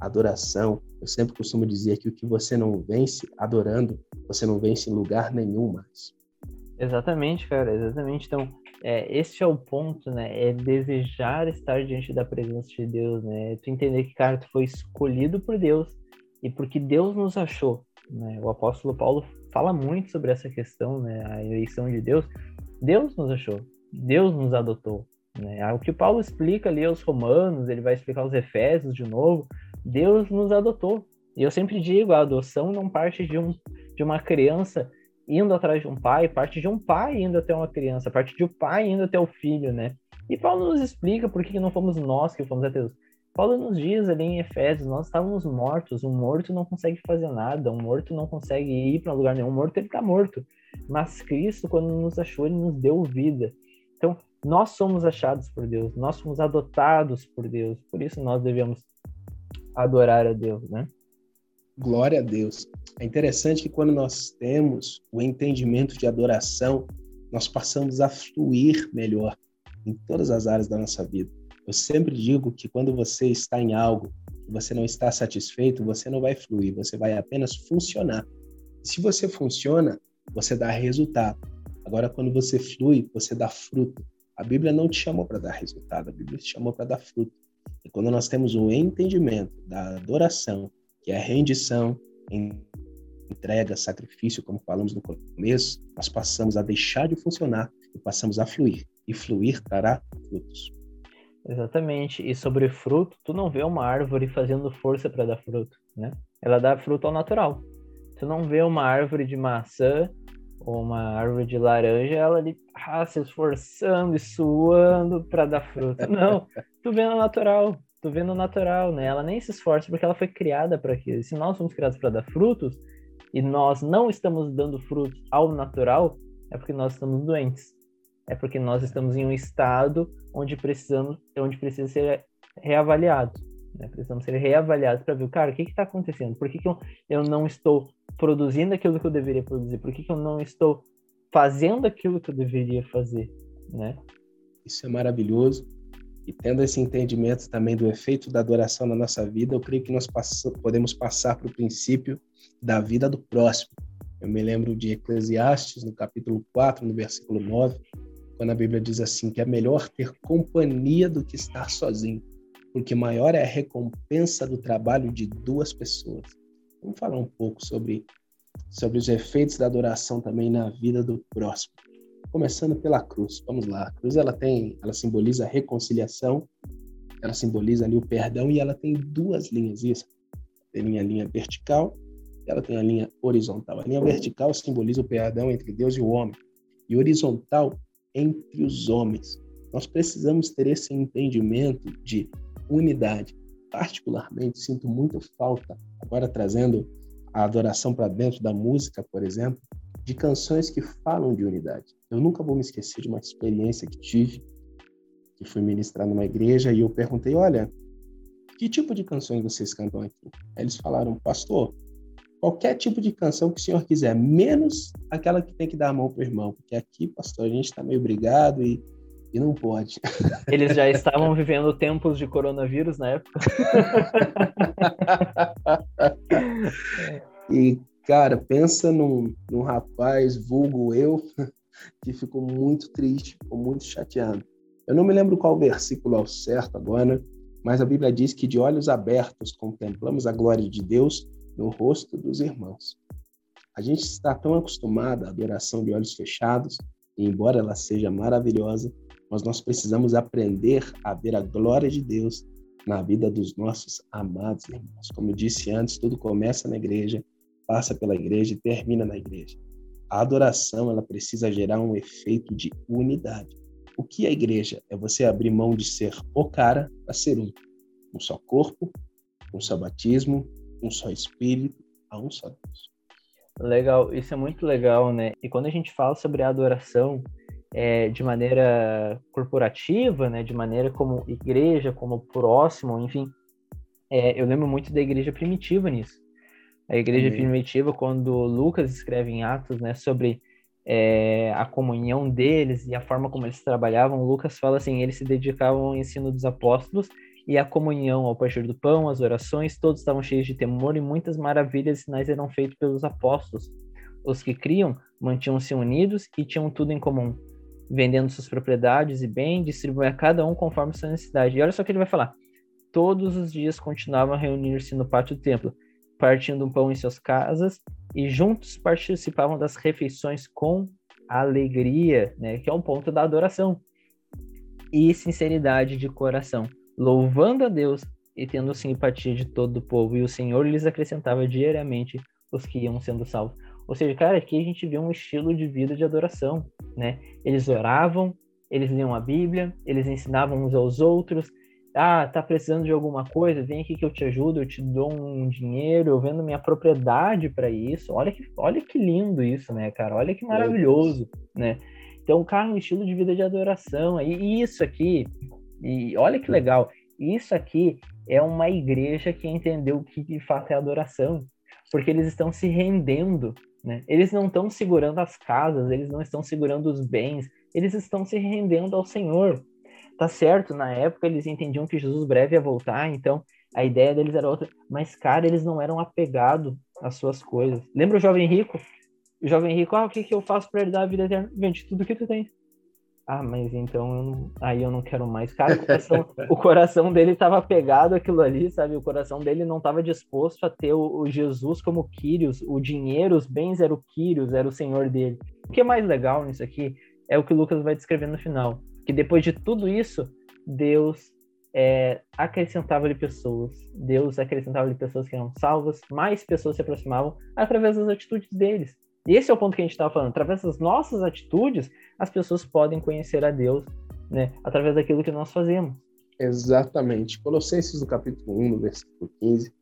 adoração. Eu sempre costumo dizer que o que você não vence adorando, você não vence em lugar nenhum mais. Exatamente, cara, exatamente. Então, é, esse é o ponto, né? É desejar estar diante da presença de Deus, né? É tu entender que, cara, tu foi escolhido por Deus e porque Deus nos achou, né? O apóstolo Paulo fala muito sobre essa questão, né? A eleição de Deus. Deus nos achou, Deus nos adotou, né? O que Paulo explica ali aos romanos, ele vai explicar aos efésios de novo, Deus nos adotou. E eu sempre digo, a adoção não parte de, um, de uma criança indo atrás de um pai, parte de um pai indo até uma criança, parte de um pai indo até o filho, né? E Paulo nos explica por que não fomos nós que fomos até Deus. Paulo nos diz ali em Efésios, nós estávamos mortos, um morto não consegue fazer nada, um morto não consegue ir para lugar nenhum, um morto ele está morto. Mas Cristo, quando nos achou, ele nos deu vida. Então, nós somos achados por Deus, nós somos adotados por Deus, por isso nós devemos adorar a Deus, né? Glória a Deus. É interessante que quando nós temos o entendimento de adoração, nós passamos a fluir melhor em todas as áreas da nossa vida. Eu sempre digo que quando você está em algo e você não está satisfeito, você não vai fluir, você vai apenas funcionar. Se você funciona, você dá resultado. Agora, quando você flui, você dá fruto. A Bíblia não te chamou para dar resultado, a Bíblia te chamou para dar fruto. E quando nós temos o entendimento da adoração, que é a rendição, entrega, sacrifício, como falamos no começo, nós passamos a deixar de funcionar e passamos a fluir. E fluir trará frutos. Exatamente. E sobre fruto, tu não vê uma árvore fazendo força para dar fruto, né? Ela dá fruto ao natural. Tu não vê uma árvore de maçã uma árvore de laranja, ela ali ah, se esforçando e suando para dar fruto. Não, tu vê no natural tu vê no natural, né? Ela nem se esforça porque ela foi criada para aquilo. Se nós somos criados para dar frutos e nós não estamos dando frutos ao natural, é porque nós estamos doentes. É porque nós estamos em um estado onde precisamos, onde precisa ser reavaliado. Né? Precisamos ser reavaliados para ver, cara, o que está acontecendo? Por que, que eu, eu não estou produzindo aquilo que eu deveria produzir? Por que, que eu não estou fazendo aquilo que eu deveria fazer? Né? Isso é maravilhoso e tendo esse entendimento também do efeito da adoração na nossa vida, eu creio que nós podemos passar para o princípio da vida do próximo. Eu me lembro de Eclesiastes, no capítulo 4, no versículo 9, quando a Bíblia diz assim: que é melhor ter companhia do que estar sozinho, porque maior é a recompensa do trabalho de duas pessoas. Vamos falar um pouco sobre, sobre os efeitos da adoração também na vida do próximo começando pela cruz. Vamos lá. A cruz ela tem, ela simboliza a reconciliação, ela simboliza ali o perdão e ela tem duas linhas, isso. Tem a linha vertical, ela tem a linha horizontal. A linha vertical simboliza o perdão entre Deus e o homem, e horizontal entre os homens. Nós precisamos ter esse entendimento de unidade. Particularmente, sinto muito falta, agora trazendo a adoração para dentro da música, por exemplo, de canções que falam de unidade. Eu nunca vou me esquecer de uma experiência que tive, que fui ministrar numa igreja e eu perguntei: olha, que tipo de canções vocês cantam aqui? Aí eles falaram: pastor, qualquer tipo de canção que o senhor quiser, menos aquela que tem que dar a mão para o irmão, porque aqui, pastor, a gente está meio brigado e, e não pode. Eles já estavam vivendo tempos de coronavírus na época. e Cara, pensa num, num rapaz vulgo eu que ficou muito triste, ficou muito chateado. Eu não me lembro qual versículo ao certo agora, mas a Bíblia diz que de olhos abertos contemplamos a glória de Deus no rosto dos irmãos. A gente está tão acostumado à adoração de olhos fechados, e embora ela seja maravilhosa, mas nós precisamos aprender a ver a glória de Deus na vida dos nossos amados irmãos. Como eu disse antes, tudo começa na igreja passa pela igreja e termina na igreja. A adoração ela precisa gerar um efeito de unidade. O que é igreja? É você abrir mão de ser o cara para ser um. Um só corpo, um só batismo, um só espírito, a um só Deus. Legal, isso é muito legal, né? E quando a gente fala sobre a adoração é, de maneira corporativa, né? De maneira como igreja, como próximo, enfim, é, eu lembro muito da igreja primitiva nisso. A igreja uhum. primitiva, quando Lucas escreve em Atos, né, sobre é, a comunhão deles e a forma como eles trabalhavam, Lucas fala assim, eles se dedicavam ao ensino dos apóstolos e a comunhão ao partir do pão, as orações, todos estavam cheios de temor e muitas maravilhas e sinais eram feitos pelos apóstolos. Os que criam mantinham-se unidos e tinham tudo em comum, vendendo suas propriedades e bens, distribuem a cada um conforme sua necessidade. E olha só o que ele vai falar. Todos os dias continuavam a reunir-se no pátio do templo, partindo um pão em suas casas e juntos participavam das refeições com alegria, né, que é um ponto da adoração, e sinceridade de coração, louvando a Deus e tendo simpatia de todo o povo, e o Senhor lhes acrescentava diariamente os que iam sendo salvos. Ou seja, cara, aqui a gente vê um estilo de vida de adoração, né? Eles oravam, eles liam a Bíblia, eles ensinavam uns aos outros, ah, tá precisando de alguma coisa, vem aqui que eu te ajudo, eu te dou um dinheiro, eu vendo minha propriedade para isso. Olha que, olha que lindo isso, né, cara? Olha que maravilhoso, né? Então, cara, um estilo de vida de adoração. E isso aqui, e olha que legal, isso aqui é uma igreja que entendeu o que de fato é adoração, porque eles estão se rendendo, né? Eles não estão segurando as casas, eles não estão segurando os bens, eles estão se rendendo ao Senhor tá certo, na época eles entendiam que Jesus breve ia voltar, então a ideia deles era outra, mas cara, eles não eram apegados às suas coisas. Lembra o jovem rico? O jovem rico, ah, o que que eu faço para ele dar a vida eterna? Vende tudo que tu tem. Ah, mas então eu não... aí eu não quero mais. Cara, o coração, o coração dele estava apegado àquilo ali, sabe? O coração dele não estava disposto a ter o, o, Jesus como Quírios, o dinheiro, os bens era o Quírios, era o senhor dele. O que é mais legal nisso aqui é o que o Lucas vai descrever no final que depois de tudo isso, Deus é, acrescentava-lhe pessoas. Deus acrescentava-lhe pessoas que eram salvas, mais pessoas se aproximavam através das atitudes deles. E esse é o ponto que a gente estava falando. Através das nossas atitudes, as pessoas podem conhecer a Deus, né? Através daquilo que nós fazemos. Exatamente. Colossenses, no capítulo 1, no versículo 15,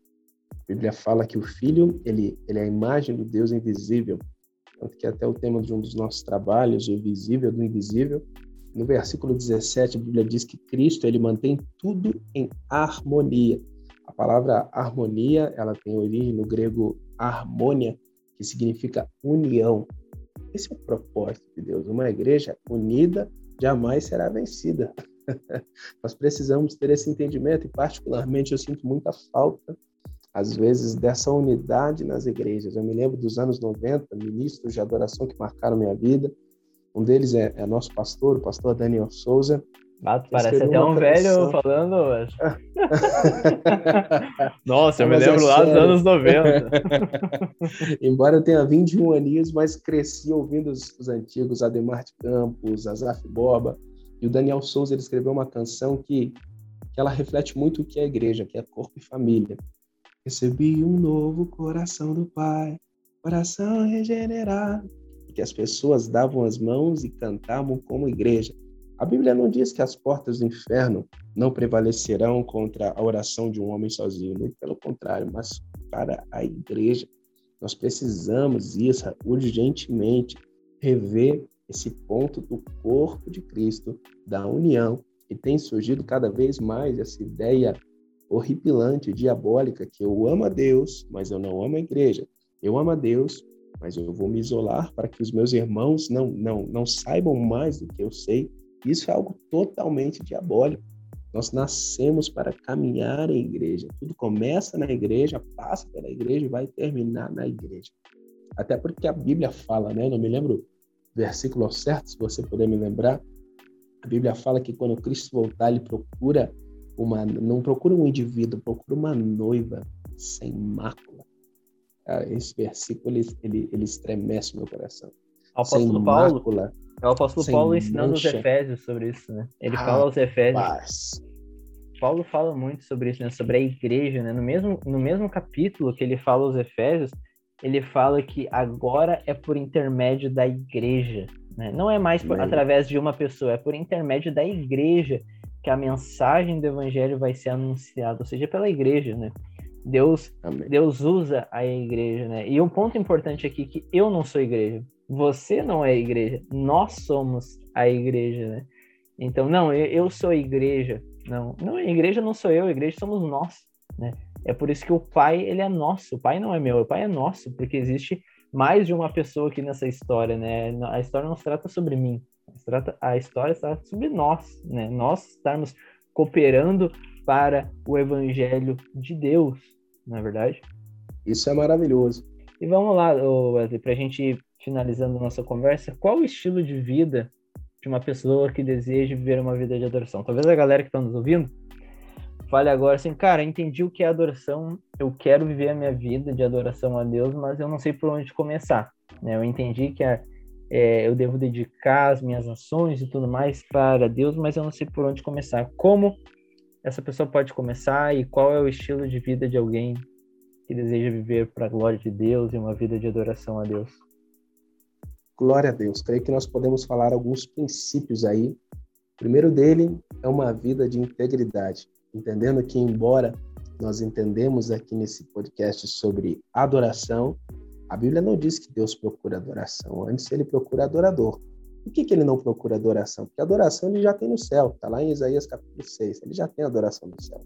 a Bíblia fala que o Filho, ele, ele é a imagem do Deus invisível. Tanto que até o tema de um dos nossos trabalhos, o visível do invisível, no versículo 17, a Bíblia diz que Cristo ele mantém tudo em harmonia. A palavra harmonia, ela tem origem no grego harmonia, que significa união. Esse é o propósito de Deus. Uma igreja unida jamais será vencida. Nós precisamos ter esse entendimento e, particularmente, eu sinto muita falta, às vezes, dessa unidade nas igrejas. Eu me lembro dos anos 90, ministros de adoração que marcaram minha vida. Um deles é, é nosso pastor, o pastor Daniel Souza. Ah, parece até um velho falando. Nossa, eu me é lembro é lá dos anos 90. Embora eu tenha 21 aninhos, mas cresci ouvindo os, os antigos Ademar de Campos, Azaf Borba. E o Daniel Souza ele escreveu uma canção que, que ela reflete muito o que é a igreja, que é corpo e família. Recebi um novo coração do Pai, coração regenerado que as pessoas davam as mãos e cantavam como igreja. A Bíblia não diz que as portas do inferno não prevalecerão contra a oração de um homem sozinho, muito pelo contrário, mas para a igreja. Nós precisamos isso urgentemente, rever esse ponto do corpo de Cristo, da união. E tem surgido cada vez mais essa ideia horripilante, diabólica, que eu amo a Deus, mas eu não amo a igreja. Eu amo a Deus, mas eu vou me isolar para que os meus irmãos não, não, não saibam mais do que eu sei. Isso é algo totalmente diabólico. Nós nascemos para caminhar em igreja. Tudo começa na igreja, passa pela igreja e vai terminar na igreja. Até porque a Bíblia fala, né? Eu não me lembro versículo certo, se você puder me lembrar. A Bíblia fala que quando Cristo voltar, ele procura uma, não procura um indivíduo, procura uma noiva sem mácula Cara, esse versículo ele, ele, ele estremece meu coração. Apóstolo Paulo, mácula, é o apóstolo Paulo ensinando os Efésios sobre isso, né? Ele ah, fala aos Efésios. Paz. Paulo fala muito sobre isso, né? Sobre a igreja, né? No mesmo, no mesmo capítulo que ele fala aos Efésios, ele fala que agora é por intermédio da igreja, né? Não é mais por, através de uma pessoa, é por intermédio da igreja que a mensagem do evangelho vai ser anunciada, ou seja, pela igreja, né? Deus, Deus usa a igreja, né? E um ponto importante aqui que eu não sou igreja, você não é igreja, nós somos a igreja, né? Então, não, eu, eu sou igreja. Não, não, a igreja não sou eu, a igreja somos nós, né? É por isso que o pai, ele é nosso. O pai não é meu, o pai é nosso, porque existe mais de uma pessoa aqui nessa história, né? A história não se trata sobre mim, a, trata, a história se trata sobre nós, né? Nós estarmos cooperando para o evangelho de Deus, não é verdade? Isso é maravilhoso. E vamos lá, Wesley, para a gente finalizando nossa conversa, qual o estilo de vida de uma pessoa que deseja viver uma vida de adoração? Talvez a galera que está nos ouvindo fale agora assim, cara, entendi o que é adoração, eu quero viver a minha vida de adoração a Deus, mas eu não sei por onde começar. Né? Eu entendi que é, é, eu devo dedicar as minhas ações e tudo mais para Deus, mas eu não sei por onde começar. Como essa pessoa pode começar e qual é o estilo de vida de alguém que deseja viver para a glória de Deus e uma vida de adoração a Deus? Glória a Deus. Creio que nós podemos falar alguns princípios aí. O primeiro dele é uma vida de integridade, entendendo que embora nós entendemos aqui nesse podcast sobre adoração, a Bíblia não diz que Deus procura adoração, antes ele procura adorador. Por que, que ele não procura adoração? Porque adoração ele já tem no céu, está lá em Isaías capítulo 6, ele já tem adoração no céu.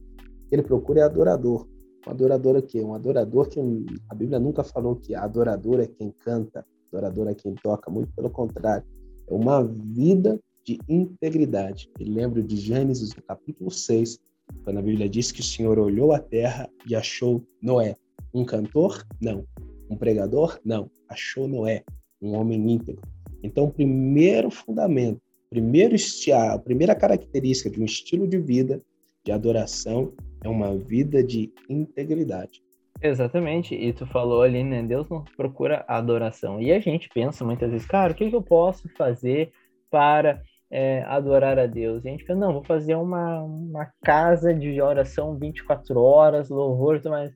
Ele procura é adorador. Um adorador é quê? Um adorador que a Bíblia nunca falou que adorador é quem canta, adorador é quem toca, muito pelo contrário. É uma vida de integridade. E lembro de Gênesis, no capítulo 6, quando a Bíblia diz que o Senhor olhou a terra e achou Noé. Um cantor? Não. Um pregador? Não. Achou Noé, um homem íntegro. Então, o primeiro fundamento, primeiro a primeira característica de um estilo de vida de adoração é uma vida de integridade. Exatamente, e tu falou ali, né? Deus não procura adoração. E a gente pensa muitas vezes, cara, o que, que eu posso fazer para é, adorar a Deus? E a gente pensa, não, vou fazer uma, uma casa de oração 24 horas, louvor tudo mais.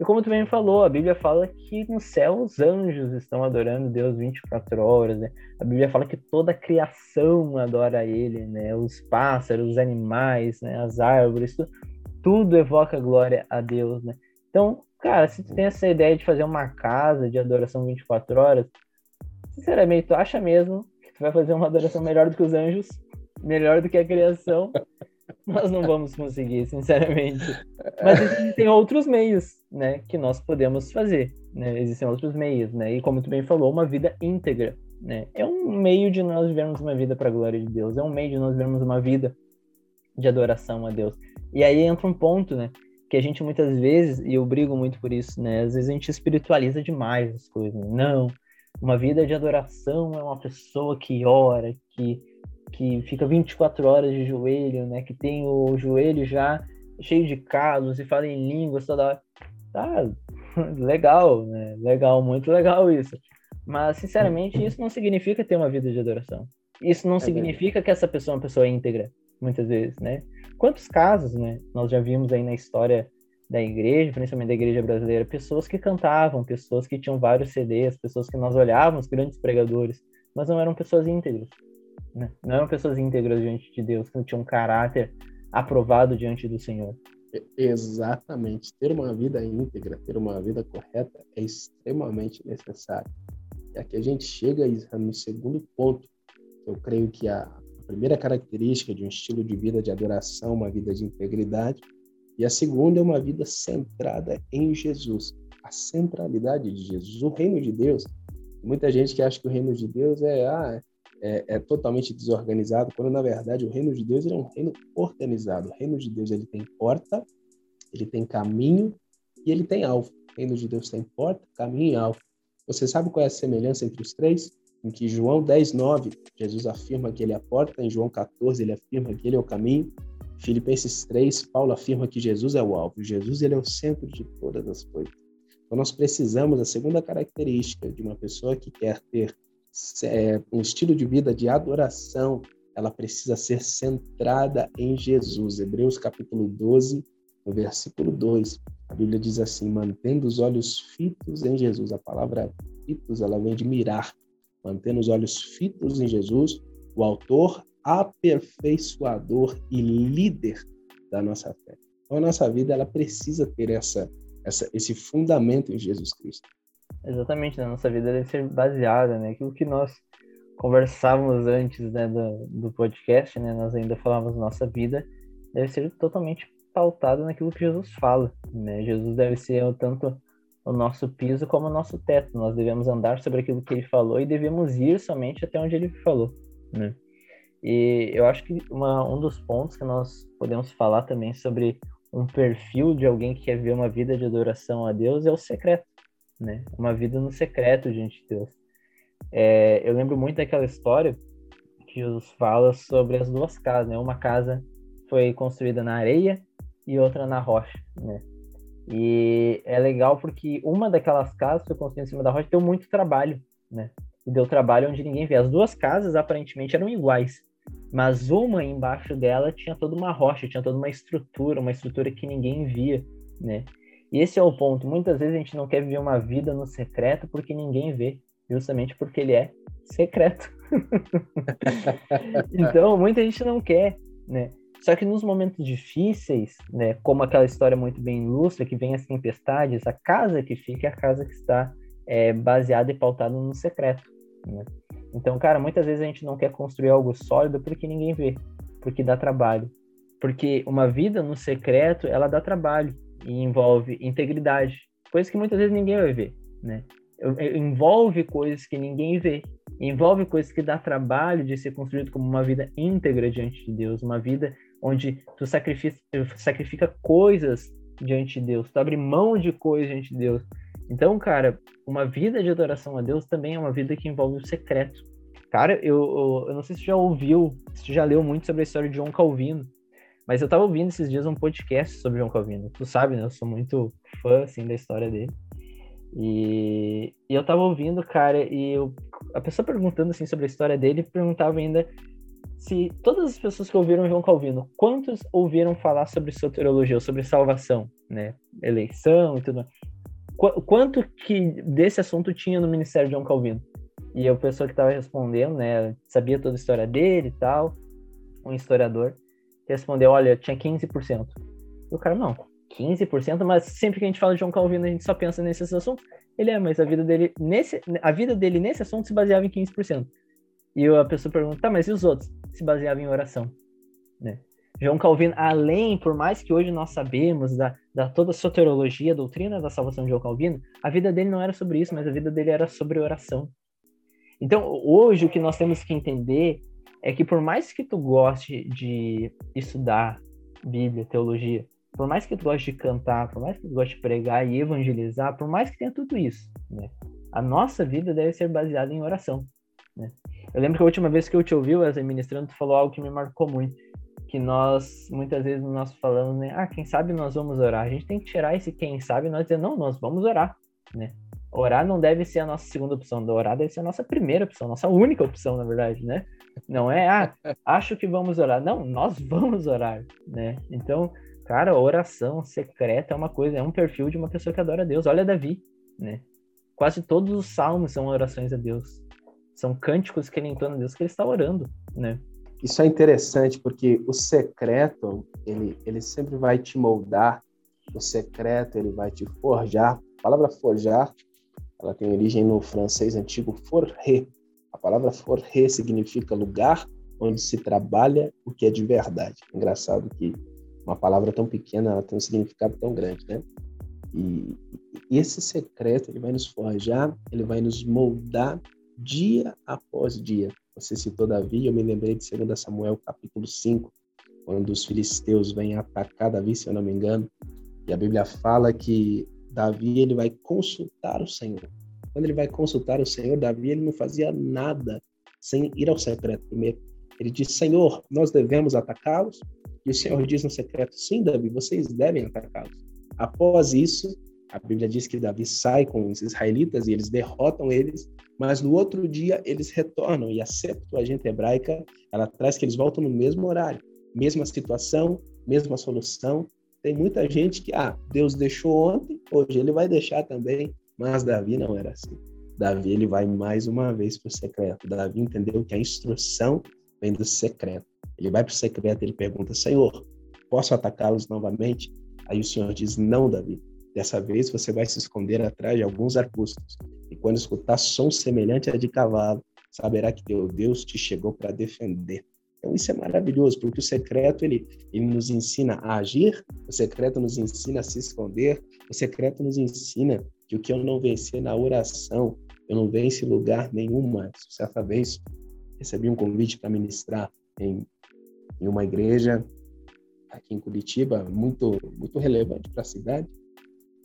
E como tu bem falou, a Bíblia fala que no céu os anjos estão adorando Deus 24 horas, né? A Bíblia fala que toda a criação adora Ele, né? Os pássaros, os animais, né? as árvores, tudo, tudo evoca glória a Deus, né? Então, cara, se tu tem essa ideia de fazer uma casa de adoração 24 horas, sinceramente, tu acha mesmo que tu vai fazer uma adoração melhor do que os anjos? Melhor do que a criação? nós não vamos conseguir, sinceramente. Mas existem outros meios, né, que nós podemos fazer, né? Existem outros meios, né? E como tu bem falou, uma vida íntegra, né? É um meio de nós vivermos uma vida para a glória de Deus, é um meio de nós vivermos uma vida de adoração a Deus. E aí entra um ponto, né, que a gente muitas vezes, e eu brigo muito por isso, né? Às vezes a gente espiritualiza demais as coisas. Não, uma vida de adoração é uma pessoa que ora, que que fica 24 horas de joelho, né? Que tem o joelho já cheio de calos e fala em línguas toda hora. Tá, legal, né? Legal, muito legal isso. Mas, sinceramente, isso não significa ter uma vida de adoração. Isso não é significa que essa pessoa é uma pessoa íntegra, muitas vezes, né? Quantos casos, né? Nós já vimos aí na história da igreja, principalmente da igreja brasileira, pessoas que cantavam, pessoas que tinham vários CDs, pessoas que nós olhávamos, grandes pregadores, mas não eram pessoas íntegras. Né? Não eram pessoas íntegras diante de Deus, que não tinham um caráter aprovado diante do Senhor. Exatamente. Ter uma vida íntegra, ter uma vida correta é extremamente necessário. E aqui a gente chega no segundo ponto. Eu creio que a primeira característica de um estilo de vida de adoração, uma vida de integridade, e a segunda é uma vida centrada em Jesus, a centralidade de Jesus, o reino de Deus. Muita gente que acha que o reino de Deus é, ah, é, é, totalmente desorganizado, quando na verdade o reino de Deus é um reino organizado. O reino de Deus ele tem porta, ele tem caminho e ele tem alvo. O reino de Deus tem porta, caminho e alvo. Você sabe qual é a semelhança entre os três? Em que João 10, 9, Jesus afirma que ele é a porta, em João 14 ele afirma que ele é o caminho, Filipenses 3, Paulo afirma que Jesus é o alvo. Jesus ele é o centro de todas as coisas. Então nós precisamos, a segunda característica de uma pessoa que quer ter é, um estilo de vida de adoração, ela precisa ser centrada em Jesus. Hebreus capítulo 12, no versículo 2, a Bíblia diz assim: mantendo os olhos fitos em Jesus. A palavra fitos, ela vem de mirar. Mantendo os olhos fitos em Jesus, o autor, aperfeiçoador e líder da nossa fé. Então, a nossa vida ela precisa ter essa, essa, esse fundamento em Jesus Cristo. Exatamente, né? Nossa vida deve ser baseada, né? Aquilo que nós conversávamos antes né, do, do podcast, né? Nós ainda falávamos nossa vida deve ser totalmente pautada naquilo que Jesus fala, né? Jesus deve ser tanto o nosso piso como o nosso teto. Nós devemos andar sobre aquilo que ele falou e devemos ir somente até onde ele falou, né? E eu acho que uma, um dos pontos que nós podemos falar também sobre um perfil de alguém que quer ver uma vida de adoração a Deus é o secreto, né? Uma vida no secreto diante de Deus. É, eu lembro muito daquela história que os fala sobre as duas casas, né? Uma casa foi construída na areia e outra na rocha, né? E é legal porque uma daquelas casas foi construída em cima da rocha deu muito trabalho, né? E deu trabalho onde ninguém vê. As duas casas aparentemente eram iguais, mas uma embaixo dela tinha toda uma rocha, tinha toda uma estrutura, uma estrutura que ninguém via, né? E esse é o ponto. Muitas vezes a gente não quer viver uma vida no secreto porque ninguém vê, justamente porque ele é secreto. então, muita gente não quer, né? Só que nos momentos difíceis, né, como aquela história muito bem ilustra, que vem as tempestades, a casa que fica é a casa que está é, baseada e pautada no secreto. Né? Então, cara, muitas vezes a gente não quer construir algo sólido porque ninguém vê, porque dá trabalho. Porque uma vida no secreto, ela dá trabalho e envolve integridade, coisas que muitas vezes ninguém vai ver, né? Envolve coisas que ninguém vê, envolve coisas que dá trabalho de ser construído como uma vida íntegra diante de Deus, uma vida onde tu sacrifica, sacrifica coisas diante de Deus, tu abre mão de coisas diante de Deus, então, cara, uma vida de adoração a Deus também é uma vida que envolve o secreto. Cara, eu, eu, eu não sei se você já ouviu, se já leu muito sobre a história de João Calvino, mas eu tava ouvindo esses dias um podcast sobre João Calvino. Tu sabe, né? Eu sou muito fã, assim, da história dele. E, e eu tava ouvindo, cara, e eu, a pessoa perguntando, assim, sobre a história dele, perguntava ainda se todas as pessoas que ouviram João Calvino, quantos ouviram falar sobre soteriologia, sobre salvação, né? Eleição e tudo mais qu quanto que desse assunto tinha no Ministério de João Calvino? E a pessoa que estava respondendo, né, sabia toda a história dele e tal, um historiador, respondeu, olha, tinha 15%. E o cara, não, 15%, mas sempre que a gente fala de João Calvino, a gente só pensa nesses assuntos. Ele é, mas a vida dele nesse, a vida dele nesse assunto se baseava em 15%. E a pessoa pergunta, tá, mas e os outros? Se baseava em oração, né? João Calvino, além, por mais que hoje nós sabemos da, da toda a soteriologia, a doutrina da salvação de João Calvino, a vida dele não era sobre isso, mas a vida dele era sobre oração. Então, hoje o que nós temos que entender é que por mais que tu goste de estudar Bíblia, teologia, por mais que tu goste de cantar, por mais que tu goste de pregar e evangelizar, por mais que tenha tudo isso, né? A nossa vida deve ser baseada em oração, né? Eu lembro que a última vez que eu te ouvi, Wesley, ministrando, tu falou algo que me marcou muito que nós, muitas vezes, nós falamos, né? Ah, quem sabe nós vamos orar. A gente tem que tirar esse quem sabe e nós dizer, não, nós vamos orar, né? Orar não deve ser a nossa segunda opção, orar deve ser a nossa primeira opção, nossa única opção, na verdade, né? Não é, ah, acho que vamos orar. Não, nós vamos orar, né? Então, cara, oração secreta é uma coisa, é um perfil de uma pessoa que adora a Deus. Olha Davi, né? Quase todos os salmos são orações a Deus. São cânticos que ele entona a Deus que ele está orando, né? Isso é interessante porque o secreto, ele, ele sempre vai te moldar, o secreto, ele vai te forjar. A palavra forjar, ela tem origem no francês antigo forrer. A palavra forrer significa lugar onde se trabalha o que é de verdade. Engraçado que uma palavra tão pequena ela tem um significado tão grande, né? E, e esse secreto ele vai nos forjar, ele vai nos moldar dia após dia. Você citou Davi, eu me lembrei de 2 Samuel capítulo 5, quando os filisteus vêm atacar Davi, se eu não me engano, e a Bíblia fala que Davi ele vai consultar o Senhor. Quando ele vai consultar o Senhor, Davi ele não fazia nada sem ir ao secreto primeiro. Ele diz: Senhor, nós devemos atacá-los? E o Senhor diz no secreto: Sim, Davi, vocês devem atacá-los. Após isso, a Bíblia diz que Davi sai com os israelitas e eles derrotam eles, mas no outro dia eles retornam e a Septuaginta hebraica, ela traz que eles voltam no mesmo horário, mesma situação, mesma solução. Tem muita gente que, ah, Deus deixou ontem, hoje ele vai deixar também, mas Davi não era assim. Davi ele vai mais uma vez para o secreto. Davi entendeu que a instrução vem do secreto. Ele vai para o secreto e ele pergunta: Senhor, posso atacá-los novamente? Aí o Senhor diz: Não, Davi. Dessa vez você vai se esconder atrás de alguns arbustos, e quando escutar som semelhante a de cavalo, saberá que teu Deus te chegou para defender. Então isso é maravilhoso, porque o secreto ele, ele nos ensina a agir, o secreto nos ensina a se esconder, o secreto nos ensina que o que eu não venci na oração, eu não em lugar nenhum mais. Certa vez recebi um convite para ministrar em, em uma igreja aqui em Curitiba, muito, muito relevante para a cidade.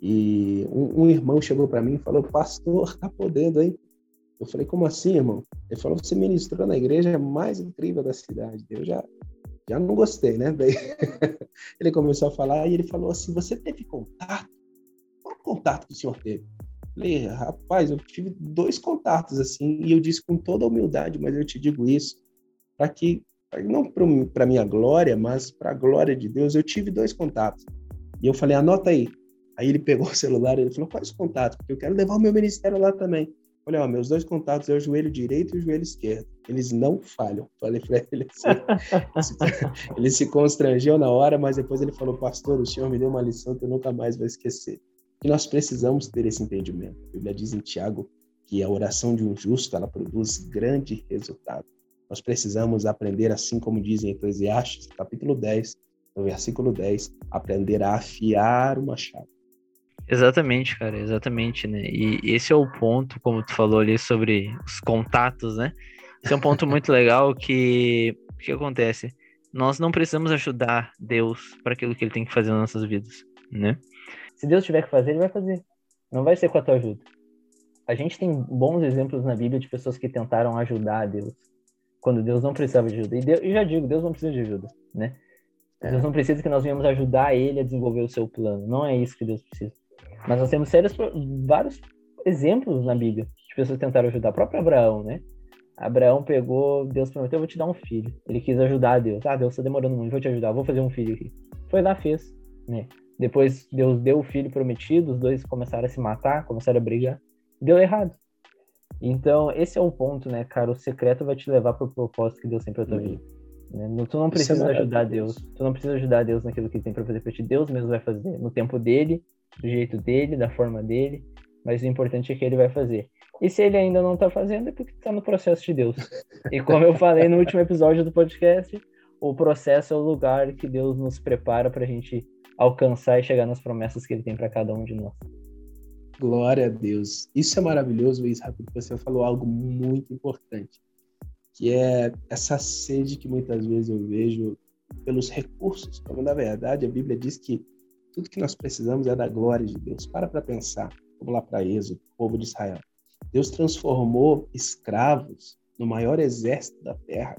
E um, um irmão chegou para mim e falou: Pastor, tá podendo, hein? Eu falei: Como assim, irmão? Ele falou: Você ministrou na igreja mais incrível da cidade. Eu já, já não gostei, né? Daí ele começou a falar e ele falou assim: Você teve contato? Qual contato que o senhor teve? Eu falei: Rapaz, eu tive dois contatos assim, e eu disse com toda humildade, mas eu te digo isso para que não para minha glória, mas para a glória de Deus, eu tive dois contatos. E eu falei, anota aí. Aí ele pegou o celular e ele falou, quais contatos? Porque eu quero levar o meu ministério lá também. Ó, meus dois contatos é o joelho direito e o joelho esquerdo. Eles não falham. Falei para ele assim. ele se constrangeu na hora, mas depois ele falou, pastor, o senhor me deu uma lição que eu nunca mais vou esquecer. E nós precisamos ter esse entendimento. A Bíblia diz em Tiago que a oração de um justo, ela produz grande resultado. Nós precisamos aprender, assim como diz em Eclesiastes, capítulo 10, no versículo 10, aprender a afiar uma chave. Exatamente, cara, exatamente, né? E esse é o ponto, como tu falou ali sobre os contatos, né? Esse é um ponto muito legal que o que acontece? Nós não precisamos ajudar Deus para aquilo que ele tem que fazer nas nossas vidas, né? Se Deus tiver que fazer, ele vai fazer. Não vai ser com a tua ajuda. A gente tem bons exemplos na Bíblia de pessoas que tentaram ajudar Deus quando Deus não precisava de ajuda. E, Deus, e já digo, Deus não precisa de ajuda, né? É. Deus não precisa que nós venhamos ajudar ele a desenvolver o seu plano. Não é isso que Deus precisa. Mas nós temos sérios, vários exemplos na Bíblia de pessoas que tentaram ajudar. O próprio Abraão, né? Abraão pegou, Deus prometeu, eu vou te dar um filho. Ele quis ajudar Deus. Ah, Deus está demorando muito, vou te ajudar, vou fazer um filho aqui. Foi lá, fez, né? Depois Deus deu o filho prometido, os dois começaram a se matar, começaram a brigar. Deu errado. Então, esse é o ponto, né, cara? O secreto vai te levar para o propósito que Deus tem para tua vida. Né? Tu não é precisa é ajudar Deus. Tu não precisa ajudar Deus naquilo que ele tem para fazer para ti. Deus mesmo vai fazer no tempo dele, do jeito dele, da forma dele. Mas o importante é que ele vai fazer. E se ele ainda não está fazendo, é porque está no processo de Deus. E como eu falei no último episódio do podcast, o processo é o lugar que Deus nos prepara para a gente alcançar e chegar nas promessas que ele tem para cada um de nós. Glória a Deus. Isso é maravilhoso, Israel, porque você falou algo muito importante, que é essa sede que muitas vezes eu vejo pelos recursos, quando na verdade a Bíblia diz que tudo que nós precisamos é da glória de Deus. Para para pensar, vamos lá para Êxodo, povo de Israel. Deus transformou escravos no maior exército da terra.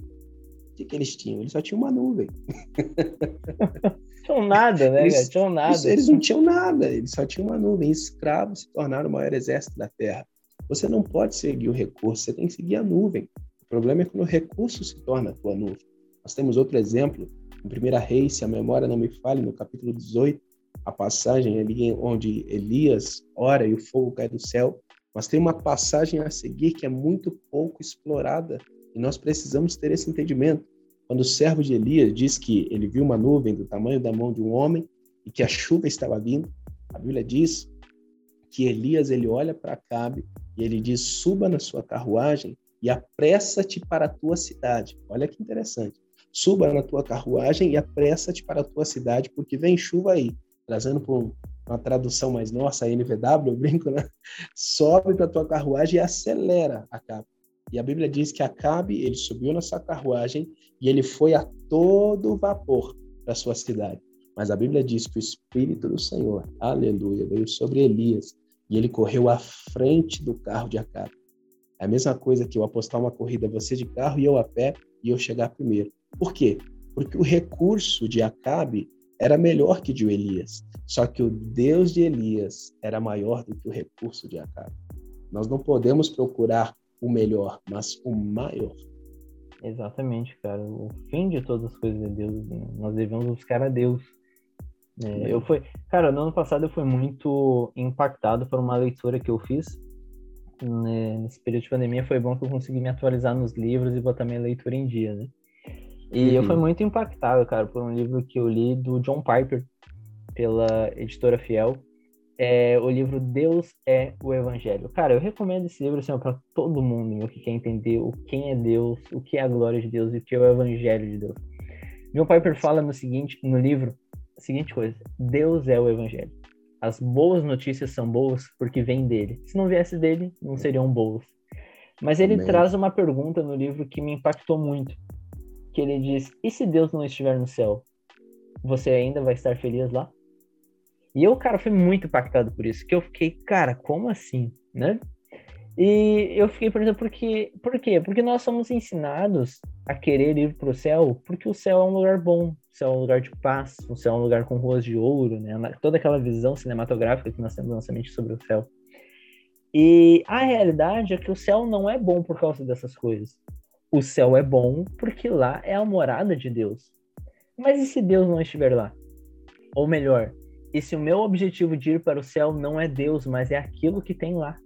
O que, que eles tinham? Eles só tinham uma nuvem. tinham nada, né? Eles, tinham nada. Eles não tinham nada, eles só tinham uma nuvem. Escravos se tornaram o maior exército da terra. Você não pode seguir o recurso, você tem que seguir a nuvem. O problema é quando o recurso se torna a tua nuvem. Nós temos outro exemplo, em 1 Reis, se a memória não me falhe, no capítulo 18, a passagem ali onde Elias ora e o fogo cai do céu. Mas tem uma passagem a seguir que é muito pouco explorada e nós precisamos ter esse entendimento. Quando o servo de Elias diz que ele viu uma nuvem do tamanho da mão de um homem e que a chuva estava vindo, a Bíblia diz que Elias ele olha para Acabe e ele diz: "Suba na sua carruagem e apressa-te para a tua cidade". Olha que interessante. Suba na tua carruagem e apressa-te para a tua cidade, porque vem chuva aí. Trazendo um, uma tradução mais nossa, NVW, eu brinco, né? Sobe para a tua carruagem e acelera, Acabe. E a Bíblia diz que Acabe, ele subiu na sua carruagem e ele foi a todo vapor para sua cidade. Mas a Bíblia diz que o Espírito do Senhor, aleluia, veio sobre Elias e ele correu à frente do carro de Acabe. É a mesma coisa que eu apostar uma corrida, você de carro e eu a pé, e eu chegar primeiro. Por quê? Porque o recurso de Acabe era melhor que de Elias. Só que o Deus de Elias era maior do que o recurso de Acabe. Nós não podemos procurar o melhor, mas o maior. Exatamente, cara. O fim de todas as coisas é Deus. Né? Nós devemos buscar a Deus. É, eu fui, cara, no ano passado eu fui muito impactado por uma leitura que eu fiz. Né? Nesse período de pandemia foi bom que eu consegui me atualizar nos livros e botar minha leitura em dia, né? E uhum. eu fui muito impactado, cara, por um livro que eu li do John Piper, pela editora Fiel, é o livro Deus é o Evangelho. Cara, eu recomendo esse livro assim, para todo mundo meu, que quer entender o quem é Deus, o que é a glória de Deus e o que é o Evangelho de Deus. John Piper fala no seguinte, no livro, a seguinte coisa: Deus é o Evangelho. As boas notícias são boas porque vêm dele. Se não viesse dele, não seriam boas. Mas ele Amém. traz uma pergunta no livro que me impactou muito. Que ele diz: E se Deus não estiver no céu? Você ainda vai estar feliz lá? E eu, cara, fui muito impactado por isso, que eu fiquei, cara, como assim, né? E eu fiquei, por exemplo, porque, por quê? Porque nós somos ensinados a querer ir para o céu, porque o céu é um lugar bom, o céu é um lugar de paz, o céu é um lugar com ruas de ouro, né? Toda aquela visão cinematográfica que nós temos na nossa mente sobre o céu. E a realidade é que o céu não é bom por causa dessas coisas. O céu é bom porque lá é a morada de Deus. Mas e se Deus não estiver lá? Ou melhor, e se o meu objetivo de ir para o céu não é Deus, mas é aquilo que tem lá?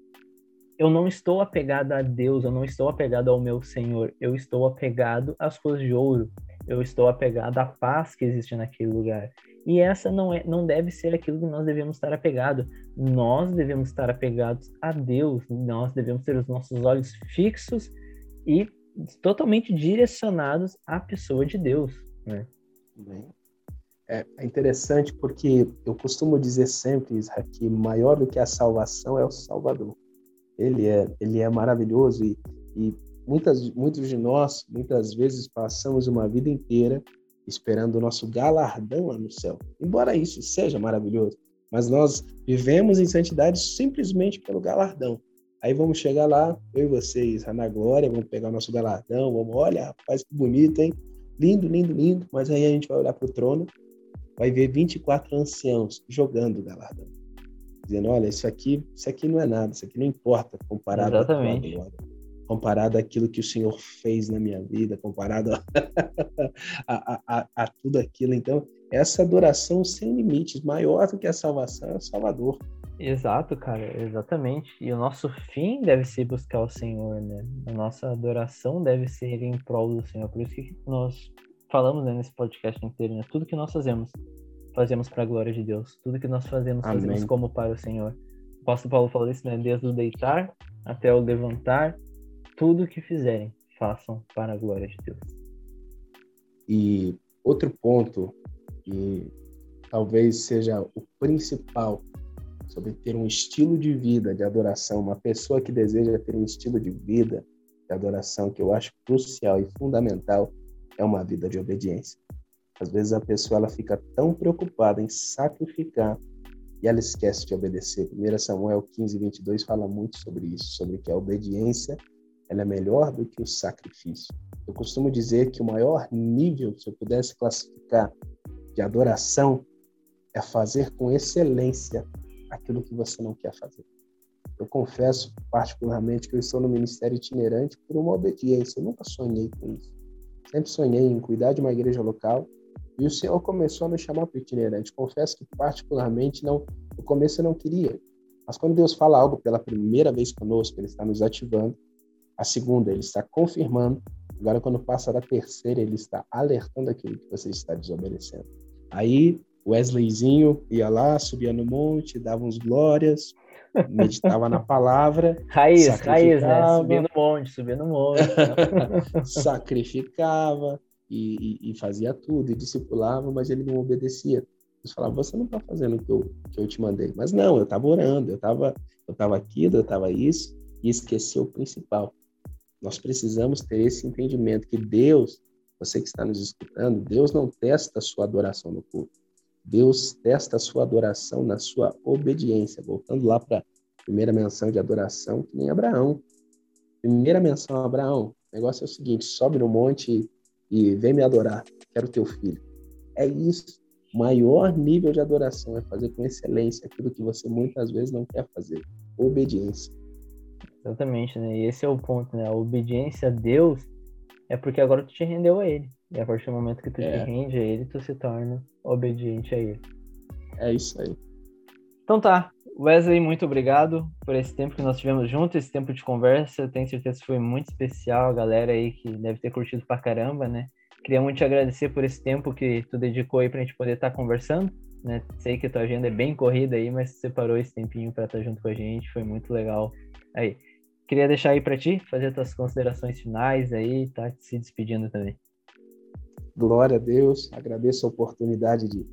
Eu não estou apegado a Deus, eu não estou apegado ao meu Senhor, eu estou apegado às coisas de ouro, eu estou apegado à paz que existe naquele lugar. E essa não, é, não deve ser aquilo que nós devemos estar apegados. Nós devemos estar apegados a Deus, nós devemos ter os nossos olhos fixos e totalmente direcionados à pessoa de Deus. Né? É, é interessante porque eu costumo dizer sempre, Israel, que maior do que a salvação é o Salvador. Ele é, ele é maravilhoso e, e muitas, muitos de nós, muitas vezes, passamos uma vida inteira esperando o nosso galardão lá no céu. Embora isso seja maravilhoso, mas nós vivemos em santidade simplesmente pelo galardão. Aí vamos chegar lá, eu e vocês, na glória, vamos pegar o nosso galardão, vamos, olha, rapaz, que bonito, hein? Lindo, lindo, lindo. Mas aí a gente vai olhar para o trono, vai ver 24 anciãos jogando o galardão. Dizendo, olha, isso aqui, isso aqui não é nada, isso aqui não importa comparado Exatamente. glória. Comparado àquilo que o Senhor fez na minha vida, comparado a, a, a, a tudo aquilo. Então, essa adoração sem limites, maior do que a salvação, é o Salvador. Exato, cara, exatamente. E o nosso fim deve ser buscar o Senhor, né? A nossa adoração deve ser em prol do Senhor. Por isso que nós falamos né, nesse podcast inteiro, né? Tudo que nós fazemos, fazemos para a glória de Deus. Tudo que nós fazemos, Amém. fazemos como para o Senhor. O apóstolo Paulo falou isso, né? Desde o deitar até o levantar, tudo que fizerem, façam para a glória de Deus. E outro ponto que talvez seja o principal sobre ter um estilo de vida de adoração, uma pessoa que deseja ter um estilo de vida de adoração que eu acho crucial e fundamental é uma vida de obediência. Às vezes a pessoa ela fica tão preocupada em sacrificar e ela esquece de obedecer. 1 Samuel 15, 22 fala muito sobre isso, sobre que a obediência ela é melhor do que o sacrifício. Eu costumo dizer que o maior nível, se eu pudesse classificar, de adoração é fazer com excelência aquilo que você não quer fazer. Eu confesso, particularmente, que eu estou no ministério itinerante por uma obediência. Eu nunca sonhei com isso. Sempre sonhei em cuidar de uma igreja local e o Senhor começou a me chamar para itinerante. Confesso que, particularmente, não, no começo eu não queria. Mas quando Deus fala algo pela primeira vez conosco, Ele está nos ativando. A segunda, Ele está confirmando. Agora, quando passa da terceira, Ele está alertando aquilo que você está desobedecendo. Aí Wesleyzinho ia lá, subia no monte, dava uns glórias, meditava na palavra. Raiz, raiz, né? Subia no monte, subia no monte. sacrificava e, e, e, fazia tudo, e discipulava, mas ele não obedecia. Deus falava, você não está fazendo o que eu, que eu te mandei. Mas não, eu estava orando, eu estava eu tava aquilo, eu estava isso, e esqueceu o principal. Nós precisamos ter esse entendimento que Deus, você que está nos escutando, Deus não testa a sua adoração no culto. Deus testa a sua adoração na sua obediência. Voltando lá para a primeira menção de adoração, que nem Abraão. Primeira menção a Abraão. O negócio é o seguinte: sobe no monte e, vem me adorar. Quero teu filho. É isso. O maior nível de adoração é fazer com excelência aquilo que você muitas vezes não quer fazer. Obediência. Exatamente, né? E esse é o ponto, né? A obediência a Deus é porque agora tu te rendeu a Ele. E a partir do momento que tu é. te rende a Ele, tu se torna obediente a Ele. É isso aí. Então tá. Wesley, muito obrigado por esse tempo que nós tivemos juntos, esse tempo de conversa. Tenho certeza que foi muito especial, a galera aí que deve ter curtido pra caramba, né? Queria muito te agradecer por esse tempo que tu dedicou aí pra gente poder estar tá conversando, né? Sei que a tua agenda é bem corrida aí, mas separou esse tempinho para estar tá junto com a gente, foi muito legal. Aí, queria deixar aí para ti, fazer tuas considerações finais aí, tá se despedindo também. Glória a Deus, agradeço a oportunidade de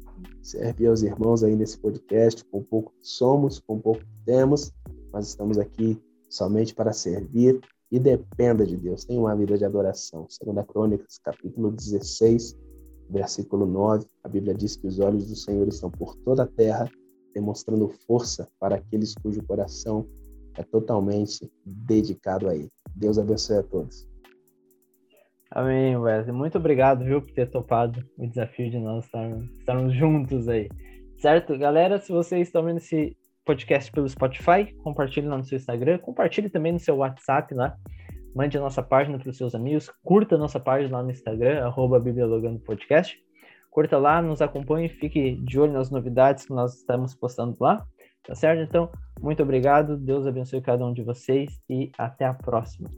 servir aos irmãos aí nesse podcast, com pouco somos, com pouco temos, mas estamos aqui somente para servir e dependa de Deus. Tenha uma vida de adoração. Segunda Crônicas, capítulo 16, versículo 9, a Bíblia diz que os olhos do Senhor estão por toda a terra, demonstrando força para aqueles cujo coração é totalmente dedicado a Ele. Deus abençoe a todos. Amém, Wesley. Muito obrigado, viu, por ter topado o desafio de nós estarmos, estarmos juntos aí. Certo? Galera, se vocês estão vendo esse podcast pelo Spotify, compartilhe lá no seu Instagram, compartilhe também no seu WhatsApp lá, mande a nossa página para os seus amigos, curta a nossa página lá no Instagram, arroba Bibliologando Podcast. Curta lá, nos acompanhe, fique de olho nas novidades que nós estamos postando lá, tá certo? Então, muito obrigado, Deus abençoe cada um de vocês e até a próxima.